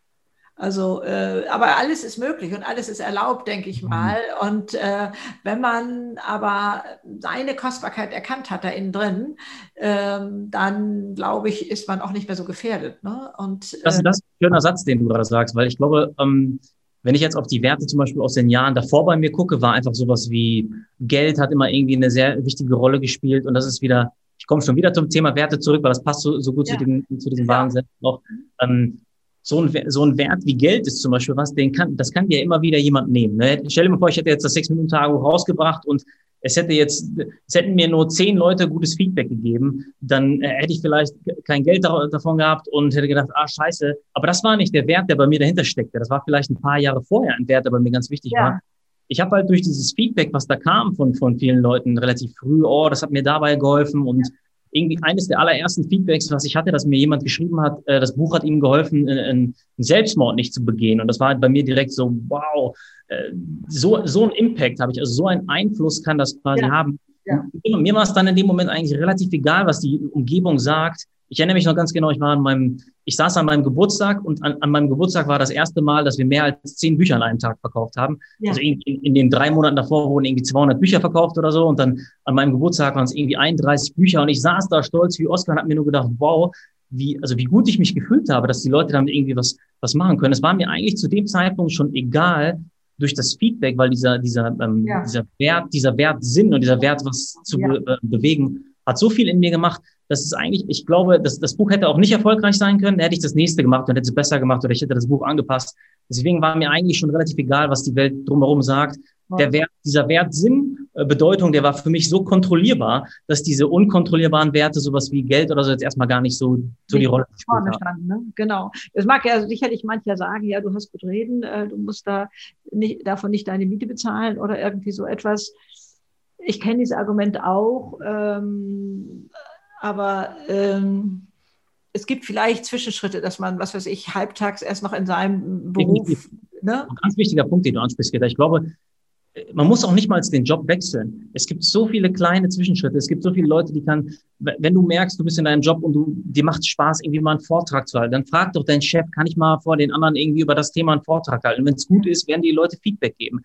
Also, äh, aber alles ist möglich und alles ist erlaubt, denke ich mhm. mal. Und äh, wenn man aber seine Kostbarkeit erkannt hat da innen drin, ähm, dann glaube ich, ist man auch nicht mehr so gefährdet. Ne? Und, äh, das, das ist ein schöner Satz, den du gerade sagst, weil ich glaube, ähm, wenn ich jetzt auf die Werte zum Beispiel aus den Jahren davor bei mir gucke, war einfach sowas wie Geld hat immer irgendwie eine sehr wichtige Rolle gespielt und das ist wieder, ich komme schon wieder zum Thema Werte zurück, weil das passt so, so gut ja. zu, dem, zu diesem ja. Wahnsinn noch. Ähm, so ein, so ein Wert wie Geld ist zum Beispiel was, den kann, das kann dir immer wieder jemand nehmen. Ne? Stell dir mal vor, ich hätte jetzt das Sechs-Minuten-Tagebuch rausgebracht und es hätte jetzt, es hätten mir nur zehn Leute gutes Feedback gegeben, dann äh, hätte ich vielleicht kein Geld davon gehabt und hätte gedacht, ah, scheiße. Aber das war nicht der Wert, der bei mir dahinter steckte. Das war vielleicht ein paar Jahre vorher ein Wert, der bei mir ganz wichtig ja. war. Ich habe halt durch dieses Feedback, was da kam von, von vielen Leuten relativ früh, oh, das hat mir dabei geholfen und irgendwie eines der allerersten Feedbacks, was ich hatte, dass mir jemand geschrieben hat, äh, das Buch hat ihm geholfen, äh, einen Selbstmord nicht zu begehen. Und das war bei mir direkt so, wow, äh, so, so ein Impact habe ich, also so ein Einfluss kann das quasi ja. haben. Ja. Mir war es dann in dem Moment eigentlich relativ egal, was die Umgebung sagt. Ich erinnere mich noch ganz genau, ich war an meinem, ich saß an meinem Geburtstag und an, an meinem Geburtstag war das erste Mal, dass wir mehr als zehn Bücher an einem Tag verkauft haben. Ja. Also in, in, den drei Monaten davor wurden irgendwie 200 Bücher verkauft oder so und dann an meinem Geburtstag waren es irgendwie 31 Bücher und ich saß da stolz wie Oscar und habe mir nur gedacht, wow, wie, also wie gut ich mich gefühlt habe, dass die Leute damit irgendwie was, was machen können. Es war mir eigentlich zu dem Zeitpunkt schon egal, durch das Feedback, weil dieser, dieser, ähm, ja. dieser Wert, dieser Wert Sinn und dieser Wert, was zu ja. be äh, bewegen, hat so viel in mir gemacht, dass es eigentlich, ich glaube, das, das Buch hätte auch nicht erfolgreich sein können, hätte ich das nächste gemacht und hätte es besser gemacht oder ich hätte das Buch angepasst. Deswegen war mir eigentlich schon relativ egal, was die Welt drumherum sagt. Der Wert, dieser Wert Sinn, äh, Bedeutung, der war für mich so kontrollierbar, dass diese unkontrollierbaren Werte, sowas wie Geld oder so, jetzt erstmal gar nicht so, so die Rolle spielen. Standen, ne? Genau. Es mag ja sicherlich mancher sagen, ja, du hast gut reden, äh, du musst da nicht, davon nicht deine Miete bezahlen oder irgendwie so etwas. Ich kenne dieses Argument auch, ähm, aber ähm, es gibt vielleicht Zwischenschritte, dass man, was weiß ich, halbtags erst noch in seinem Beruf. Ne? Ein ganz wichtiger Punkt, den du ansprichst, Ich glaube, man muss auch nicht mal den Job wechseln. Es gibt so viele kleine Zwischenschritte. Es gibt so viele Leute, die kann, wenn du merkst, du bist in deinem Job und du, dir macht Spaß, irgendwie mal einen Vortrag zu halten, dann frag doch deinen Chef, kann ich mal vor den anderen irgendwie über das Thema einen Vortrag halten? Wenn es gut ist, werden die Leute Feedback geben.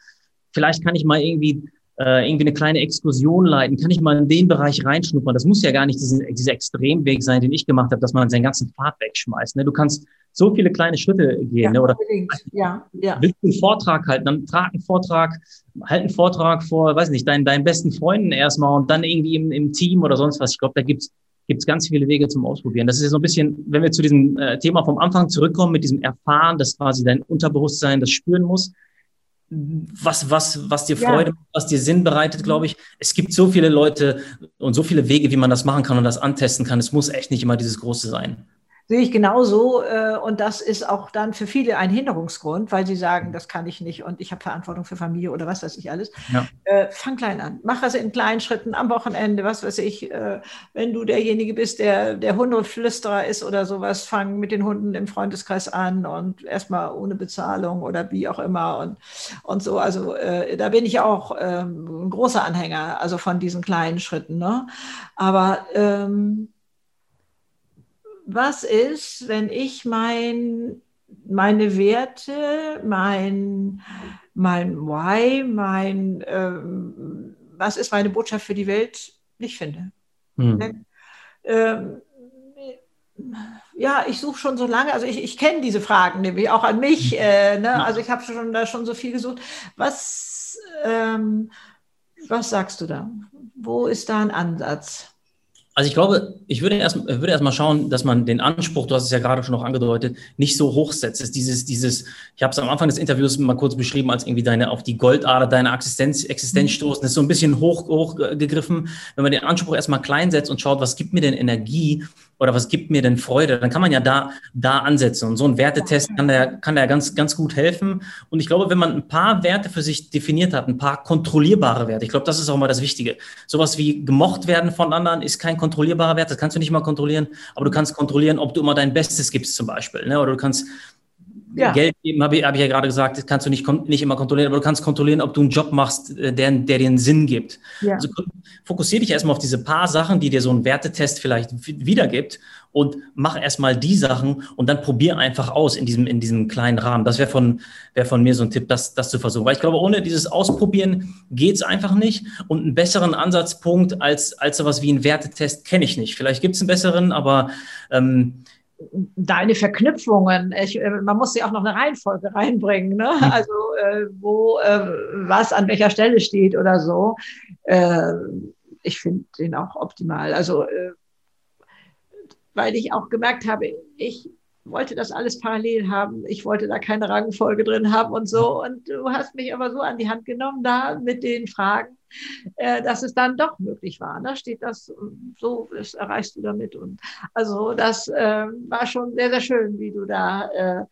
Vielleicht kann ich mal irgendwie äh, irgendwie eine kleine Exkursion leiten, kann ich mal in den Bereich reinschnuppern. Das muss ja gar nicht diesen, dieser Extremweg sein, den ich gemacht habe, dass man seinen ganzen Pfad wegschmeißt. Ne? Du kannst so viele kleine Schritte gehen. Ja, ne? Oder ja, ja. willst du einen Vortrag halten, dann trag einen Vortrag, halt einen Vortrag vor, weiß nicht, deinen, deinen besten Freunden erstmal und dann irgendwie im, im Team oder sonst was. Ich glaube, da gibt's gibt es ganz viele Wege zum Ausprobieren. Das ist ja so ein bisschen, wenn wir zu diesem äh, Thema vom Anfang zurückkommen, mit diesem Erfahren, dass quasi dein Unterbewusstsein das spüren muss was, was, was dir Freude, ja. was dir Sinn bereitet, glaube ich. Es gibt so viele Leute und so viele Wege, wie man das machen kann und das antesten kann. Es muss echt nicht immer dieses Große sein. Sehe ich genauso. Äh, und das ist auch dann für viele ein Hinderungsgrund, weil sie sagen, das kann ich nicht und ich habe Verantwortung für Familie oder was weiß ich alles. Ja. Äh, fang klein an. Mach es in kleinen Schritten am Wochenende, was weiß ich. Äh, wenn du derjenige bist, der der Hundeflüsterer ist oder sowas, fang mit den Hunden im Freundeskreis an und erstmal ohne Bezahlung oder wie auch immer und, und so. Also da bin ich auch ähm, ein großer Anhänger, also von diesen kleinen Schritten. Ne? Aber ähm, was ist, wenn ich mein, meine Werte, mein, mein Why, mein, ähm, was ist meine Botschaft für die Welt nicht finde? Hm. Ähm, ja, ich suche schon so lange, also ich, ich kenne diese Fragen nämlich auch an mich. Hm. Äh, ne? Also ich habe schon da schon so viel gesucht. Was, ähm, was sagst du da? Wo ist da ein Ansatz? Also ich glaube, ich würde erst, würde erst mal schauen, dass man den Anspruch, du hast es ja gerade schon noch angedeutet, nicht so hoch setzt. Ist dieses, dieses, ich habe es am Anfang des Interviews mal kurz beschrieben, als irgendwie deine auf die Goldader deiner Existenz, Existenz mhm. stoßen. Das ist so ein bisschen hoch, hoch gegriffen. Wenn man den Anspruch erstmal klein setzt und schaut, was gibt mir denn Energie oder was gibt mir denn Freude, dann kann man ja da, da ansetzen. Und so ein Wertetest kann der, kann der ganz, ganz gut helfen. Und ich glaube, wenn man ein paar Werte für sich definiert hat, ein paar kontrollierbare Werte, ich glaube, das ist auch mal das Wichtige. Sowas wie gemocht werden von anderen ist kein kontrollierbarer Wert, das kannst du nicht mal kontrollieren, aber du kannst kontrollieren, ob du immer dein Bestes gibst zum Beispiel. Ne? Oder du kannst ja. Geld geben, habe ich, hab ich ja gerade gesagt, das kannst du nicht, nicht immer kontrollieren, aber du kannst kontrollieren, ob du einen Job machst, äh, der, der dir einen Sinn gibt. Ja. Also fokussiere dich erstmal auf diese paar Sachen, die dir so ein Wertetest vielleicht wiedergibt und mach erstmal die Sachen und dann probier einfach aus in diesem, in diesem kleinen Rahmen. Das wäre von, wäre von mir so ein Tipp, das, das zu versuchen. Weil ich glaube, ohne dieses Ausprobieren geht's einfach nicht. Und einen besseren Ansatzpunkt als, als sowas wie ein Wertetest kenne ich nicht. Vielleicht gibt's einen besseren, aber ähm, deine Verknüpfungen. Ich, äh, man muss sie auch noch eine Reihenfolge reinbringen, ne? Hm. also äh, wo äh, was an welcher Stelle steht oder so. Äh, ich finde den auch optimal. Also äh, weil ich auch gemerkt habe, ich wollte das alles parallel haben. Ich wollte da keine Rangfolge drin haben und so. Und du hast mich aber so an die Hand genommen da mit den Fragen, äh, dass es dann doch möglich war. Da steht das so, das erreichst du damit. Und also das äh, war schon sehr, sehr schön, wie du da äh,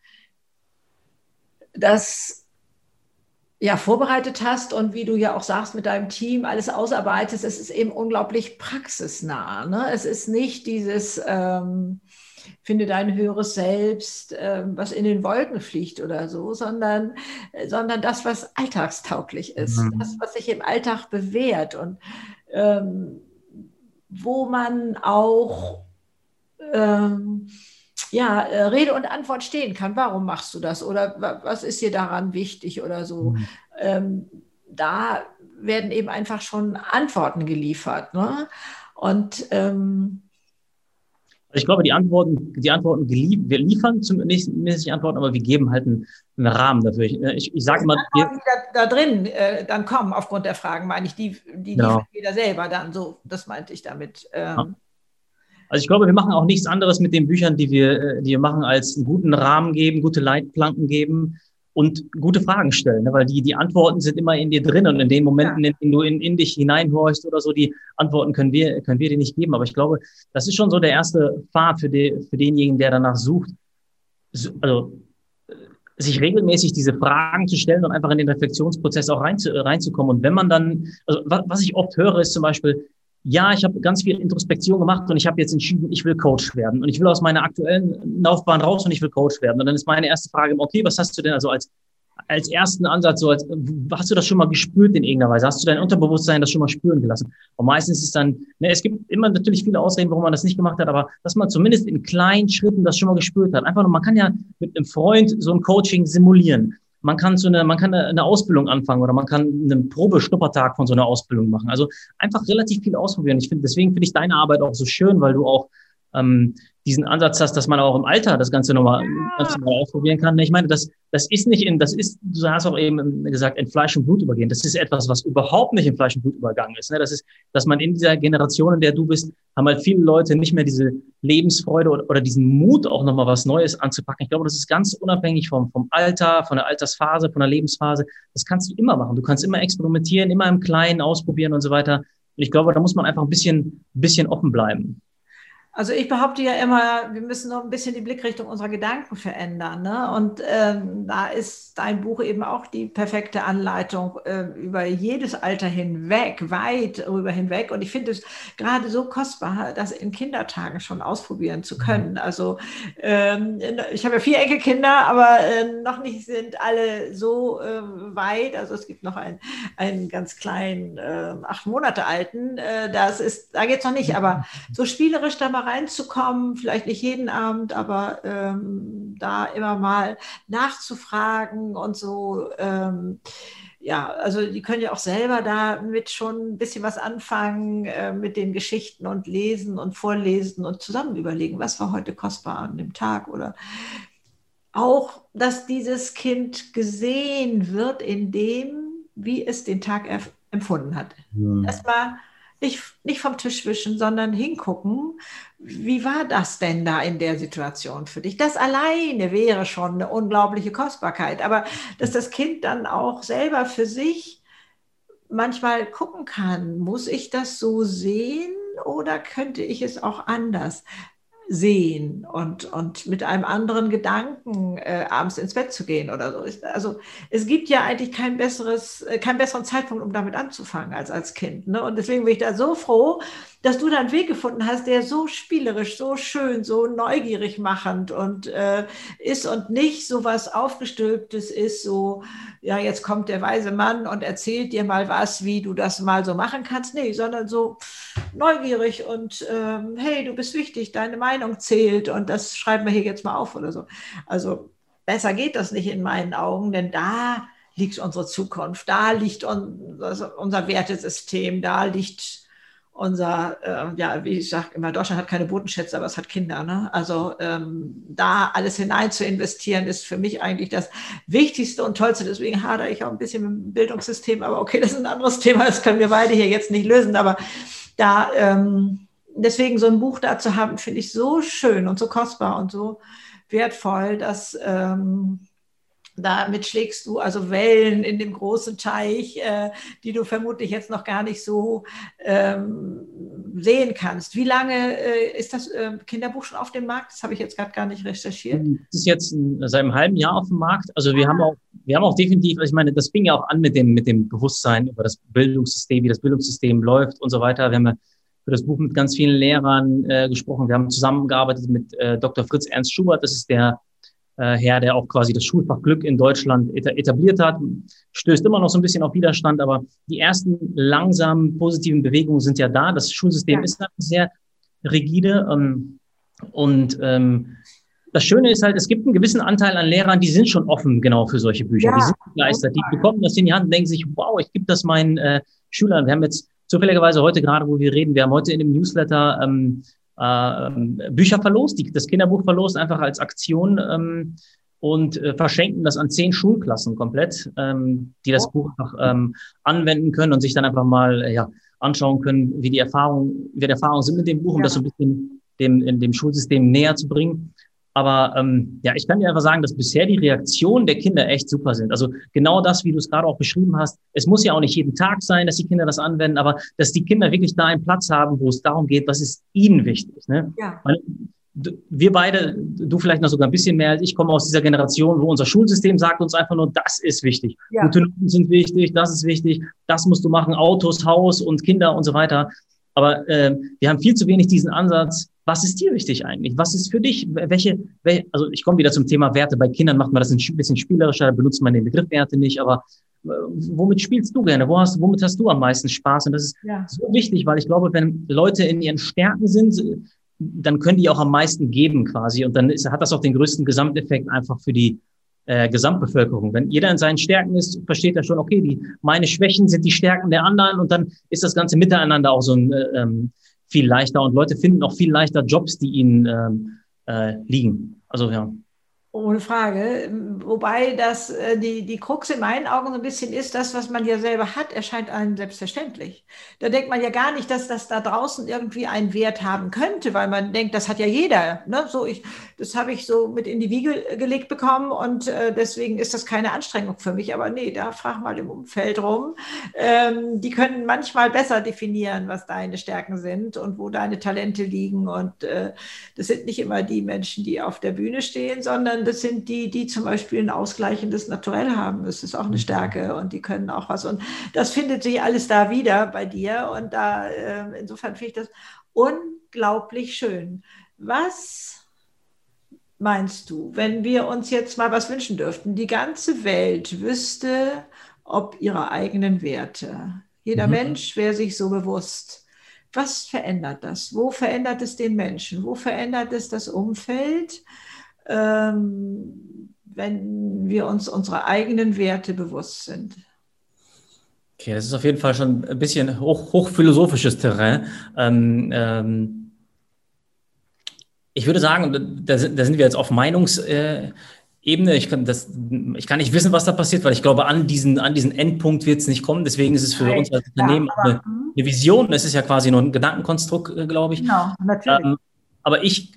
das ja, vorbereitet hast und wie du ja auch sagst, mit deinem Team alles ausarbeitest, es ist eben unglaublich praxisnah. Ne? Es ist nicht dieses, ähm, finde dein höheres Selbst, äh, was in den Wolken fliegt oder so, sondern, äh, sondern das, was alltagstauglich ist, mhm. das, was sich im Alltag bewährt und ähm, wo man auch ähm, ja, äh, Rede und Antwort stehen kann. Warum machst du das? Oder was ist dir daran wichtig oder so? Mhm. Ähm, da werden eben einfach schon Antworten geliefert. Ne? Und ähm, ich glaube, die Antworten, die Antworten wir liefern zumindest nicht Antworten, aber wir geben halt einen, einen Rahmen dafür. Ich, ich, ich sage mal. Die da, da drin äh, dann kommen aufgrund der Fragen, meine ich, die, die genau. jeder selber dann so, das meinte ich damit. Ähm. Ja. Also ich glaube, wir machen auch nichts anderes mit den Büchern, die wir, äh, die wir machen, als einen guten Rahmen geben, gute Leitplanken geben und gute Fragen stellen, ne? weil die, die Antworten sind immer in dir drin und in den Momenten, in denen du in, in dich hineinhorchst oder so, die Antworten können wir, können wir dir nicht geben. Aber ich glaube, das ist schon so der erste Pfad für, die, für denjenigen, der danach sucht, also sich regelmäßig diese Fragen zu stellen und einfach in den Reflexionsprozess auch rein zu, reinzukommen. Und wenn man dann, also was ich oft höre, ist zum Beispiel, ja, ich habe ganz viel Introspektion gemacht und ich habe jetzt entschieden, ich will Coach werden und ich will aus meiner aktuellen Laufbahn raus und ich will Coach werden. Und dann ist meine erste Frage, okay, was hast du denn also als als ersten Ansatz, so als, hast du das schon mal gespürt in irgendeiner Weise? Hast du dein Unterbewusstsein das schon mal spüren gelassen? Und meistens ist es dann, ne, es gibt immer natürlich viele Ausreden, warum man das nicht gemacht hat, aber dass man zumindest in kleinen Schritten das schon mal gespürt hat. Einfach nur, man kann ja mit einem Freund so ein Coaching simulieren man kann so eine, man kann eine Ausbildung anfangen oder man kann einen Probeschnuppertag von so einer Ausbildung machen. Also einfach relativ viel ausprobieren. Ich finde, deswegen finde ich deine Arbeit auch so schön, weil du auch ähm, diesen Ansatz hast, dass man auch im Alter das Ganze nochmal, ganz normal ausprobieren kann. Ich meine, das, das ist nicht in, das ist, du hast auch eben gesagt, in Fleisch und Blut übergehen. Das ist etwas, was überhaupt nicht in Fleisch und Blut übergangen ist. Ne? Das ist, dass man in dieser Generation, in der du bist, haben halt viele Leute nicht mehr diese Lebensfreude oder, oder diesen Mut, auch nochmal was Neues anzupacken. Ich glaube, das ist ganz unabhängig vom, vom Alter, von der Altersphase, von der Lebensphase. Das kannst du immer machen. Du kannst immer experimentieren, immer im Kleinen ausprobieren und so weiter. Und ich glaube, da muss man einfach ein bisschen, bisschen offen bleiben. Also ich behaupte ja immer, wir müssen noch ein bisschen die Blickrichtung unserer Gedanken verändern. Ne? Und ähm, da ist dein Buch eben auch die perfekte Anleitung äh, über jedes Alter hinweg, weit darüber hinweg. Und ich finde es gerade so kostbar, das in Kindertagen schon ausprobieren zu können. Mhm. Also ähm, ich habe ja vier Enkelkinder, aber äh, noch nicht sind alle so äh, weit. Also es gibt noch einen, einen ganz kleinen, äh, acht Monate alten. Äh, das ist, da geht es noch nicht, aber so spielerisch da mal reinzukommen, vielleicht nicht jeden Abend, aber ähm, da immer mal nachzufragen und so. Ähm, ja, also die können ja auch selber damit schon ein bisschen was anfangen äh, mit den Geschichten und lesen und vorlesen und zusammen überlegen, was war heute kostbar an dem Tag oder auch, dass dieses Kind gesehen wird in dem, wie es den Tag empfunden hat. Ja. Erstmal nicht, nicht vom Tisch wischen, sondern hingucken, wie war das denn da in der Situation für dich? Das alleine wäre schon eine unglaubliche Kostbarkeit, aber dass das Kind dann auch selber für sich manchmal gucken kann, muss ich das so sehen oder könnte ich es auch anders? Sehen und, und mit einem anderen Gedanken äh, abends ins Bett zu gehen oder so. Also es gibt ja eigentlich kein besseres, äh, keinen besseren Zeitpunkt, um damit anzufangen als als Kind. Ne? Und deswegen bin ich da so froh, dass du da einen Weg gefunden hast, der so spielerisch, so schön, so neugierig machend und äh, ist und nicht so was Aufgestülptes ist, so, ja, jetzt kommt der weise Mann und erzählt dir mal was, wie du das mal so machen kannst. Nee, sondern so neugierig und ähm, hey, du bist wichtig, deine Meinung zählt und das schreiben wir hier jetzt mal auf oder so. Also besser geht das nicht in meinen Augen, denn da liegt unsere Zukunft, da liegt unser Wertesystem, da liegt unser, äh, ja, wie ich sage immer, Deutschland hat keine Bodenschätze, aber es hat Kinder. Ne? Also ähm, da alles hinein zu investieren, ist für mich eigentlich das Wichtigste und Tollste. Deswegen hadere ich auch ein bisschen mit dem Bildungssystem, aber okay, das ist ein anderes Thema, das können wir beide hier jetzt nicht lösen. Aber da ähm, deswegen so ein Buch da zu haben, finde ich so schön und so kostbar und so wertvoll, dass ähm, damit schlägst du also Wellen in dem großen Teich, äh, die du vermutlich jetzt noch gar nicht so ähm, sehen kannst. Wie lange äh, ist das äh, Kinderbuch schon auf dem Markt? Das habe ich jetzt gerade gar nicht recherchiert. Das ist jetzt seit einem halben Jahr auf dem Markt. Also wir ah. haben auch, wir haben auch definitiv, also ich meine, das fing ja auch an mit dem, mit dem Bewusstsein über das Bildungssystem, wie das Bildungssystem läuft und so weiter. Wir haben ja für das Buch mit ganz vielen Lehrern äh, gesprochen. Wir haben zusammengearbeitet mit äh, Dr. Fritz Ernst Schubert. Das ist der äh, Herr, der auch quasi das Schulfach Glück in Deutschland etabliert hat. Stößt immer noch so ein bisschen auf Widerstand, aber die ersten langsamen positiven Bewegungen sind ja da. Das Schulsystem ja. ist halt sehr rigide. Ähm, und ähm, das Schöne ist halt, es gibt einen gewissen Anteil an Lehrern, die sind schon offen genau für solche Bücher. Ja. Die sind begeistert. Die bekommen das in die Hand und denken sich, wow, ich gebe das meinen äh, Schülern. Wir haben jetzt zufälligerweise heute gerade, wo wir reden, wir haben heute in dem Newsletter ähm, äh, Bücher verlost, die, das Kinderbuch verlost, einfach als Aktion ähm, und äh, verschenken das an zehn Schulklassen komplett, ähm, die das oh. Buch einfach ähm, anwenden können und sich dann einfach mal äh, ja, anschauen können, wie die Erfahrungen, wie die Erfahrungen sind mit dem Buch, um ja. das so ein bisschen dem, in dem Schulsystem näher zu bringen. Aber ähm, ja, ich kann dir einfach sagen, dass bisher die Reaktionen der Kinder echt super sind. Also genau das, wie du es gerade auch beschrieben hast. Es muss ja auch nicht jeden Tag sein, dass die Kinder das anwenden, aber dass die Kinder wirklich da einen Platz haben, wo es darum geht, was ist ihnen wichtig. Ne? Ja. Meine, wir beide, du vielleicht noch sogar ein bisschen mehr als ich, komme aus dieser Generation, wo unser Schulsystem sagt uns einfach nur, das ist wichtig. Ja. Gute Noten sind wichtig, das ist wichtig, das musst du machen, Autos, Haus und Kinder und so weiter. Aber äh, wir haben viel zu wenig diesen Ansatz, was ist dir wichtig eigentlich? Was ist für dich? Welche, welche also ich komme wieder zum Thema Werte. Bei Kindern macht man das ein bisschen spielerischer, da benutzt man den Begriff Werte nicht, aber äh, womit spielst du gerne? Wo hast, womit hast du am meisten Spaß? Und das ist ja. so wichtig, weil ich glaube, wenn Leute in ihren Stärken sind, dann können die auch am meisten geben quasi. Und dann ist, hat das auch den größten Gesamteffekt einfach für die äh, Gesamtbevölkerung. Wenn jeder in seinen Stärken ist, versteht er schon, okay, die, meine Schwächen sind die Stärken der anderen und dann ist das ganze Miteinander auch so ein, äh, ähm, viel leichter und Leute finden auch viel leichter Jobs, die ihnen ähm, äh, liegen. Also ja. Ohne Frage. Wobei das äh, die, die Krux in meinen Augen so ein bisschen ist, das, was man ja selber hat, erscheint einem selbstverständlich. Da denkt man ja gar nicht, dass das da draußen irgendwie einen Wert haben könnte, weil man denkt, das hat ja jeder. Ne? So ich, das habe ich so mit in die Wiege gelegt bekommen und äh, deswegen ist das keine Anstrengung für mich. Aber nee, da frag mal im Umfeld rum. Ähm, die können manchmal besser definieren, was deine Stärken sind und wo deine Talente liegen. Und äh, das sind nicht immer die Menschen, die auf der Bühne stehen, sondern das sind die, die zum Beispiel ein ausgleichendes Naturell haben. Das ist auch eine mhm. Stärke und die können auch was. Und das findet sich alles da wieder bei dir. Und da, äh, insofern finde ich das unglaublich schön. Was meinst du, wenn wir uns jetzt mal was wünschen dürften? Die ganze Welt wüsste, ob ihre eigenen Werte. Jeder mhm. Mensch wäre sich so bewusst. Was verändert das? Wo verändert es den Menschen? Wo verändert es das Umfeld? Ähm, wenn wir uns unserer eigenen Werte bewusst sind. Okay, das ist auf jeden Fall schon ein bisschen hoch, hochphilosophisches Terrain. Ähm, ähm, ich würde sagen, da sind, da sind wir jetzt auf Meinungsebene. Ich kann, das, ich kann nicht wissen, was da passiert, weil ich glaube, an diesen, an diesen Endpunkt wird es nicht kommen. Deswegen ist es für Nein, uns als Unternehmen ja, eine, mhm. eine, Vision. Es ist ja quasi nur ein Gedankenkonstrukt, äh, glaube ich. Genau, natürlich. Ähm, aber ich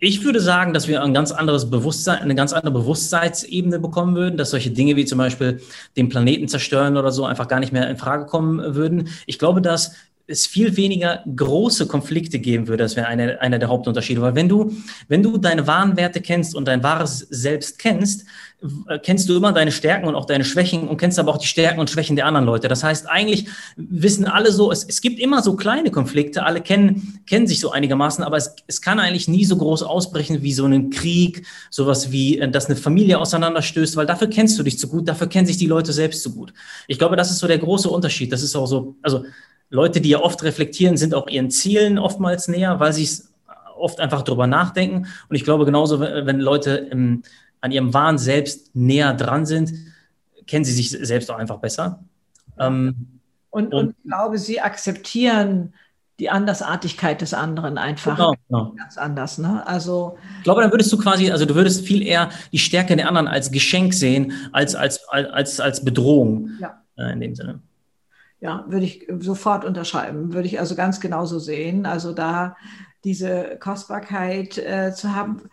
ich würde sagen, dass wir ein ganz anderes Bewusstsein, eine ganz andere Bewusstseinsebene bekommen würden, dass solche Dinge wie zum Beispiel den Planeten zerstören oder so einfach gar nicht mehr in Frage kommen würden. Ich glaube, dass es viel weniger große Konflikte geben würde. Das wäre einer, der Hauptunterschiede. Weil wenn du, wenn du deine wahren Werte kennst und dein wahres Selbst kennst, kennst du immer deine Stärken und auch deine Schwächen und kennst aber auch die Stärken und Schwächen der anderen Leute. Das heißt, eigentlich wissen alle so, es, es gibt immer so kleine Konflikte, alle kennen, kennen sich so einigermaßen, aber es, es kann eigentlich nie so groß ausbrechen wie so ein Krieg, sowas wie, äh, dass eine Familie auseinanderstößt, weil dafür kennst du dich zu gut, dafür kennen sich die Leute selbst zu gut. Ich glaube, das ist so der große Unterschied. Das ist auch so, also Leute, die ja oft reflektieren, sind auch ihren Zielen oftmals näher, weil sie es oft einfach drüber nachdenken. Und ich glaube genauso, wenn Leute im, an ihrem wahren Selbst näher dran sind, kennen sie sich selbst auch einfach besser. Ähm, und, und, und, ich glaube, sie akzeptieren die Andersartigkeit des anderen einfach genau, genau. ganz anders. Ne? Also ich glaube, dann würdest du quasi, also du würdest viel eher die Stärke der anderen als Geschenk sehen, als als als als Bedrohung ja. äh, in dem Sinne. Ja, würde ich sofort unterschreiben, würde ich also ganz genauso sehen. Also da diese Kostbarkeit äh, zu haben,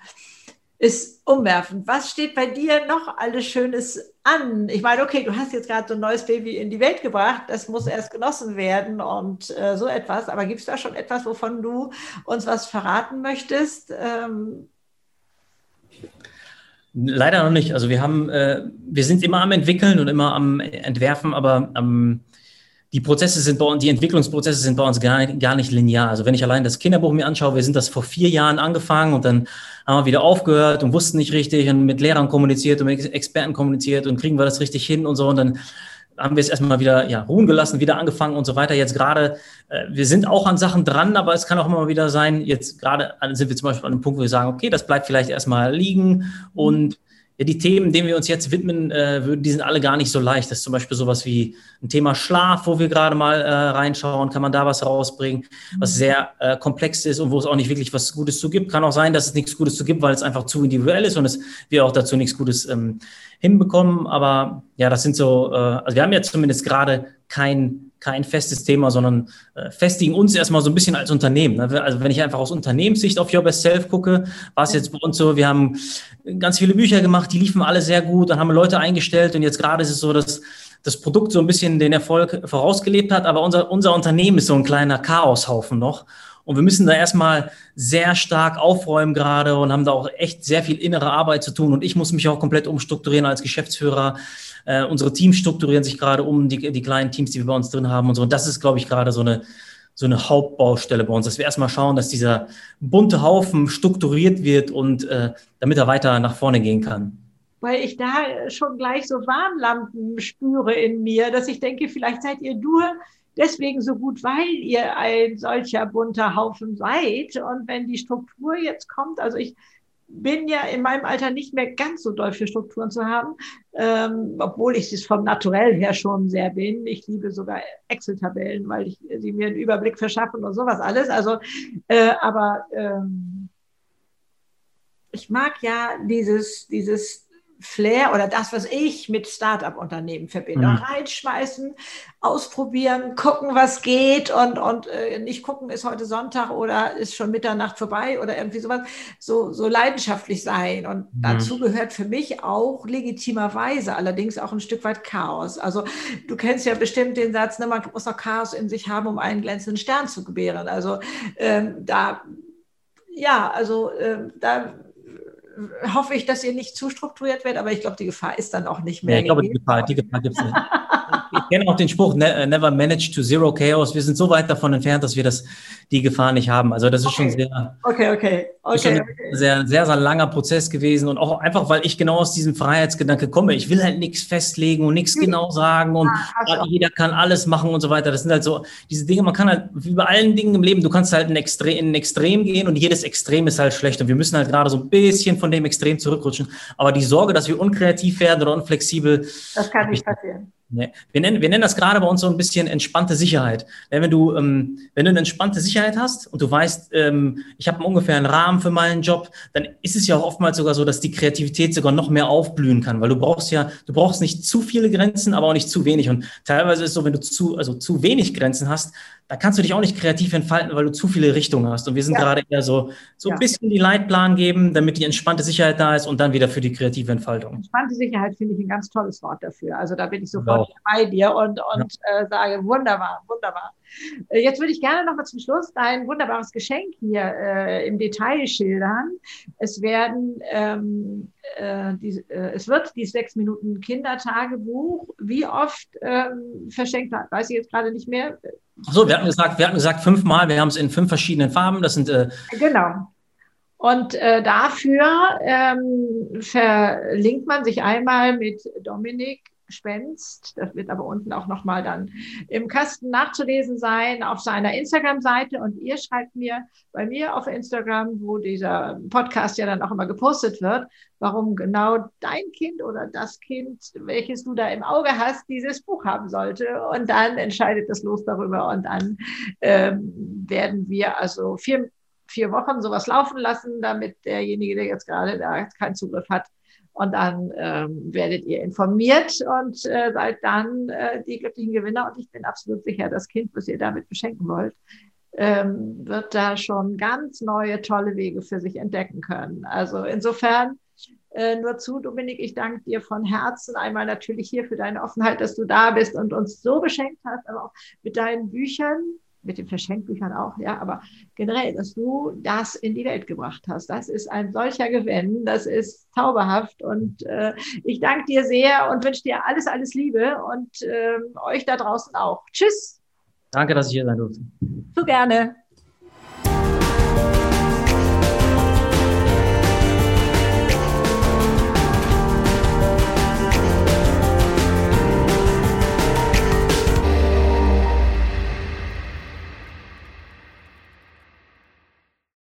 ist umwerfend. Was steht bei dir noch alles Schönes an? Ich meine, okay, du hast jetzt gerade so ein neues Baby in die Welt gebracht, das muss erst genossen werden und äh, so etwas. Aber gibt es da schon etwas, wovon du uns was verraten möchtest? Ähm, Leider noch nicht. Also wir haben, äh, wir sind immer am entwickeln und immer am entwerfen, aber ähm, die Prozesse sind bei uns, die Entwicklungsprozesse sind bei uns gar, gar nicht linear. Also wenn ich allein das Kinderbuch mir anschaue, wir sind das vor vier Jahren angefangen und dann haben wir wieder aufgehört und wussten nicht richtig und mit Lehrern kommuniziert und mit Experten kommuniziert und kriegen wir das richtig hin und so. Und dann haben wir es erstmal wieder ja, ruhen gelassen, wieder angefangen und so weiter. Jetzt gerade, äh, wir sind auch an Sachen dran, aber es kann auch immer wieder sein, jetzt gerade sind wir zum Beispiel an einem Punkt, wo wir sagen, okay, das bleibt vielleicht erstmal liegen und ja, die Themen, denen wir uns jetzt widmen äh, würden, die sind alle gar nicht so leicht. Das ist zum Beispiel sowas wie ein Thema Schlaf, wo wir gerade mal äh, reinschauen, kann man da was rausbringen, was sehr äh, komplex ist und wo es auch nicht wirklich was Gutes zu gibt. Kann auch sein, dass es nichts Gutes zu gibt, weil es einfach zu individuell ist und es wir auch dazu nichts Gutes ähm, hinbekommen. Aber ja, das sind so, äh, also wir haben jetzt zumindest gerade kein kein festes Thema, sondern äh, festigen uns erstmal so ein bisschen als Unternehmen. Ne? Also wenn ich einfach aus Unternehmenssicht auf Your Best Self gucke, war es jetzt bei uns so, wir haben ganz viele Bücher gemacht, die liefen alle sehr gut, dann haben wir Leute eingestellt und jetzt gerade ist es so, dass das Produkt so ein bisschen den Erfolg vorausgelebt hat, aber unser, unser Unternehmen ist so ein kleiner Chaoshaufen noch. Und wir müssen da erstmal sehr stark aufräumen gerade und haben da auch echt sehr viel innere Arbeit zu tun. Und ich muss mich auch komplett umstrukturieren als Geschäftsführer. Äh, unsere Teams strukturieren sich gerade um, die, die kleinen Teams, die wir bei uns drin haben und so. Und das ist, glaube ich, gerade so eine, so eine Hauptbaustelle bei uns, dass wir erstmal schauen, dass dieser bunte Haufen strukturiert wird und äh, damit er weiter nach vorne gehen kann weil ich da schon gleich so Warnlampen spüre in mir, dass ich denke, vielleicht seid ihr nur deswegen so gut, weil ihr ein solcher bunter Haufen seid. Und wenn die Struktur jetzt kommt, also ich bin ja in meinem Alter nicht mehr ganz so doll für Strukturen zu haben, ähm, obwohl ich es vom Naturell her schon sehr bin. Ich liebe sogar Excel-Tabellen, weil ich sie mir einen Überblick verschaffen und sowas alles. Also, äh, aber ähm, ich mag ja dieses, dieses Flair oder das, was ich mit Startup-Unternehmen verbinde. Mhm. Reinschmeißen, ausprobieren, gucken, was geht und, und äh, nicht gucken, ist heute Sonntag oder ist schon Mitternacht vorbei oder irgendwie sowas. So, so leidenschaftlich sein. Und mhm. dazu gehört für mich auch legitimerweise allerdings auch ein Stück weit Chaos. Also du kennst ja bestimmt den Satz, ne, man muss noch Chaos in sich haben, um einen glänzenden Stern zu gebären. Also ähm, da, ja, also ähm, da hoffe ich, dass ihr nicht zu strukturiert werdet, aber ich glaube, die Gefahr ist dann auch nicht mehr. Ja, ich glaube, die Gefahr, die Gefahr gibt es nicht. ich kenne auch den Spruch, ne, never manage to zero chaos. Wir sind so weit davon entfernt, dass wir das, die Gefahr nicht haben. Also das ist okay. schon sehr, okay, okay. okay, okay. Sehr, sehr, sehr langer Prozess gewesen und auch einfach, weil ich genau aus diesem Freiheitsgedanke komme. Ich will halt nichts festlegen und nichts hm. genau sagen und ah, jeder kann alles machen und so weiter. Das sind halt so diese Dinge, man kann halt, wie bei allen Dingen im Leben, du kannst halt in, Extre in ein Extrem gehen und jedes Extrem ist halt schlecht und wir müssen halt gerade so ein bisschen von dem Extrem zurückrutschen. Aber die Sorge, dass wir unkreativ werden oder unflexibel. Das kann nicht passieren. Nee. Wir, nennen, wir nennen das gerade bei uns so ein bisschen entspannte Sicherheit. Wenn du, ähm, wenn du eine entspannte Sicherheit hast und du weißt, ähm, ich habe ungefähr einen Rahmen für meinen Job, dann ist es ja auch oftmals sogar so, dass die Kreativität sogar noch mehr aufblühen kann, weil du brauchst ja, du brauchst nicht zu viele Grenzen, aber auch nicht zu wenig. Und teilweise ist es so, wenn du zu, also zu wenig Grenzen hast, da kannst du dich auch nicht kreativ entfalten, weil du zu viele Richtungen hast. Und wir sind ja. gerade eher so, so ja. ein bisschen die Leitplan geben, damit die entspannte Sicherheit da ist und dann wieder für die kreative Entfaltung. Entspannte Sicherheit finde ich ein ganz tolles Wort dafür. Also da bin ich sofort genau. bei dir und, und ja. äh, sage, wunderbar, wunderbar. Äh, jetzt würde ich gerne noch mal zum Schluss dein wunderbares Geschenk hier äh, im Detail schildern. Es werden, ähm, äh, die, äh, es wird die sechs Minuten Kindertagebuch. Wie oft ähm, verschenkt weiß ich jetzt gerade nicht mehr. So, wir hatten gesagt, wir hatten gesagt fünfmal. Wir haben es in fünf verschiedenen Farben. Das sind äh genau. Und äh, dafür ähm, verlinkt man sich einmal mit Dominik Spenst. Das wird aber unten auch nochmal dann im Kasten nachzulesen sein auf seiner Instagram-Seite. Und ihr schreibt mir bei mir auf Instagram, wo dieser Podcast ja dann auch immer gepostet wird, warum genau dein Kind oder das Kind, welches du da im Auge hast, dieses Buch haben sollte. Und dann entscheidet das Los darüber. Und dann ähm, werden wir also vier, vier Wochen sowas laufen lassen, damit derjenige, der jetzt gerade da keinen Zugriff hat, und dann ähm, werdet ihr informiert und äh, seid dann äh, die glücklichen Gewinner. Und ich bin absolut sicher, das Kind, was ihr damit beschenken wollt, ähm, wird da schon ganz neue, tolle Wege für sich entdecken können. Also insofern äh, nur zu, Dominik, ich danke dir von Herzen einmal natürlich hier für deine Offenheit, dass du da bist und uns so beschenkt hast, aber auch mit deinen Büchern, mit den Verschenkbüchern auch, ja, aber generell, dass du das in die Welt gebracht hast. Das ist ein solcher Gewinn, das ist zauberhaft und äh, ich danke dir sehr und wünsche dir alles, alles Liebe und äh, euch da draußen auch. Tschüss. Danke, dass ich hier sein durfte. So gerne.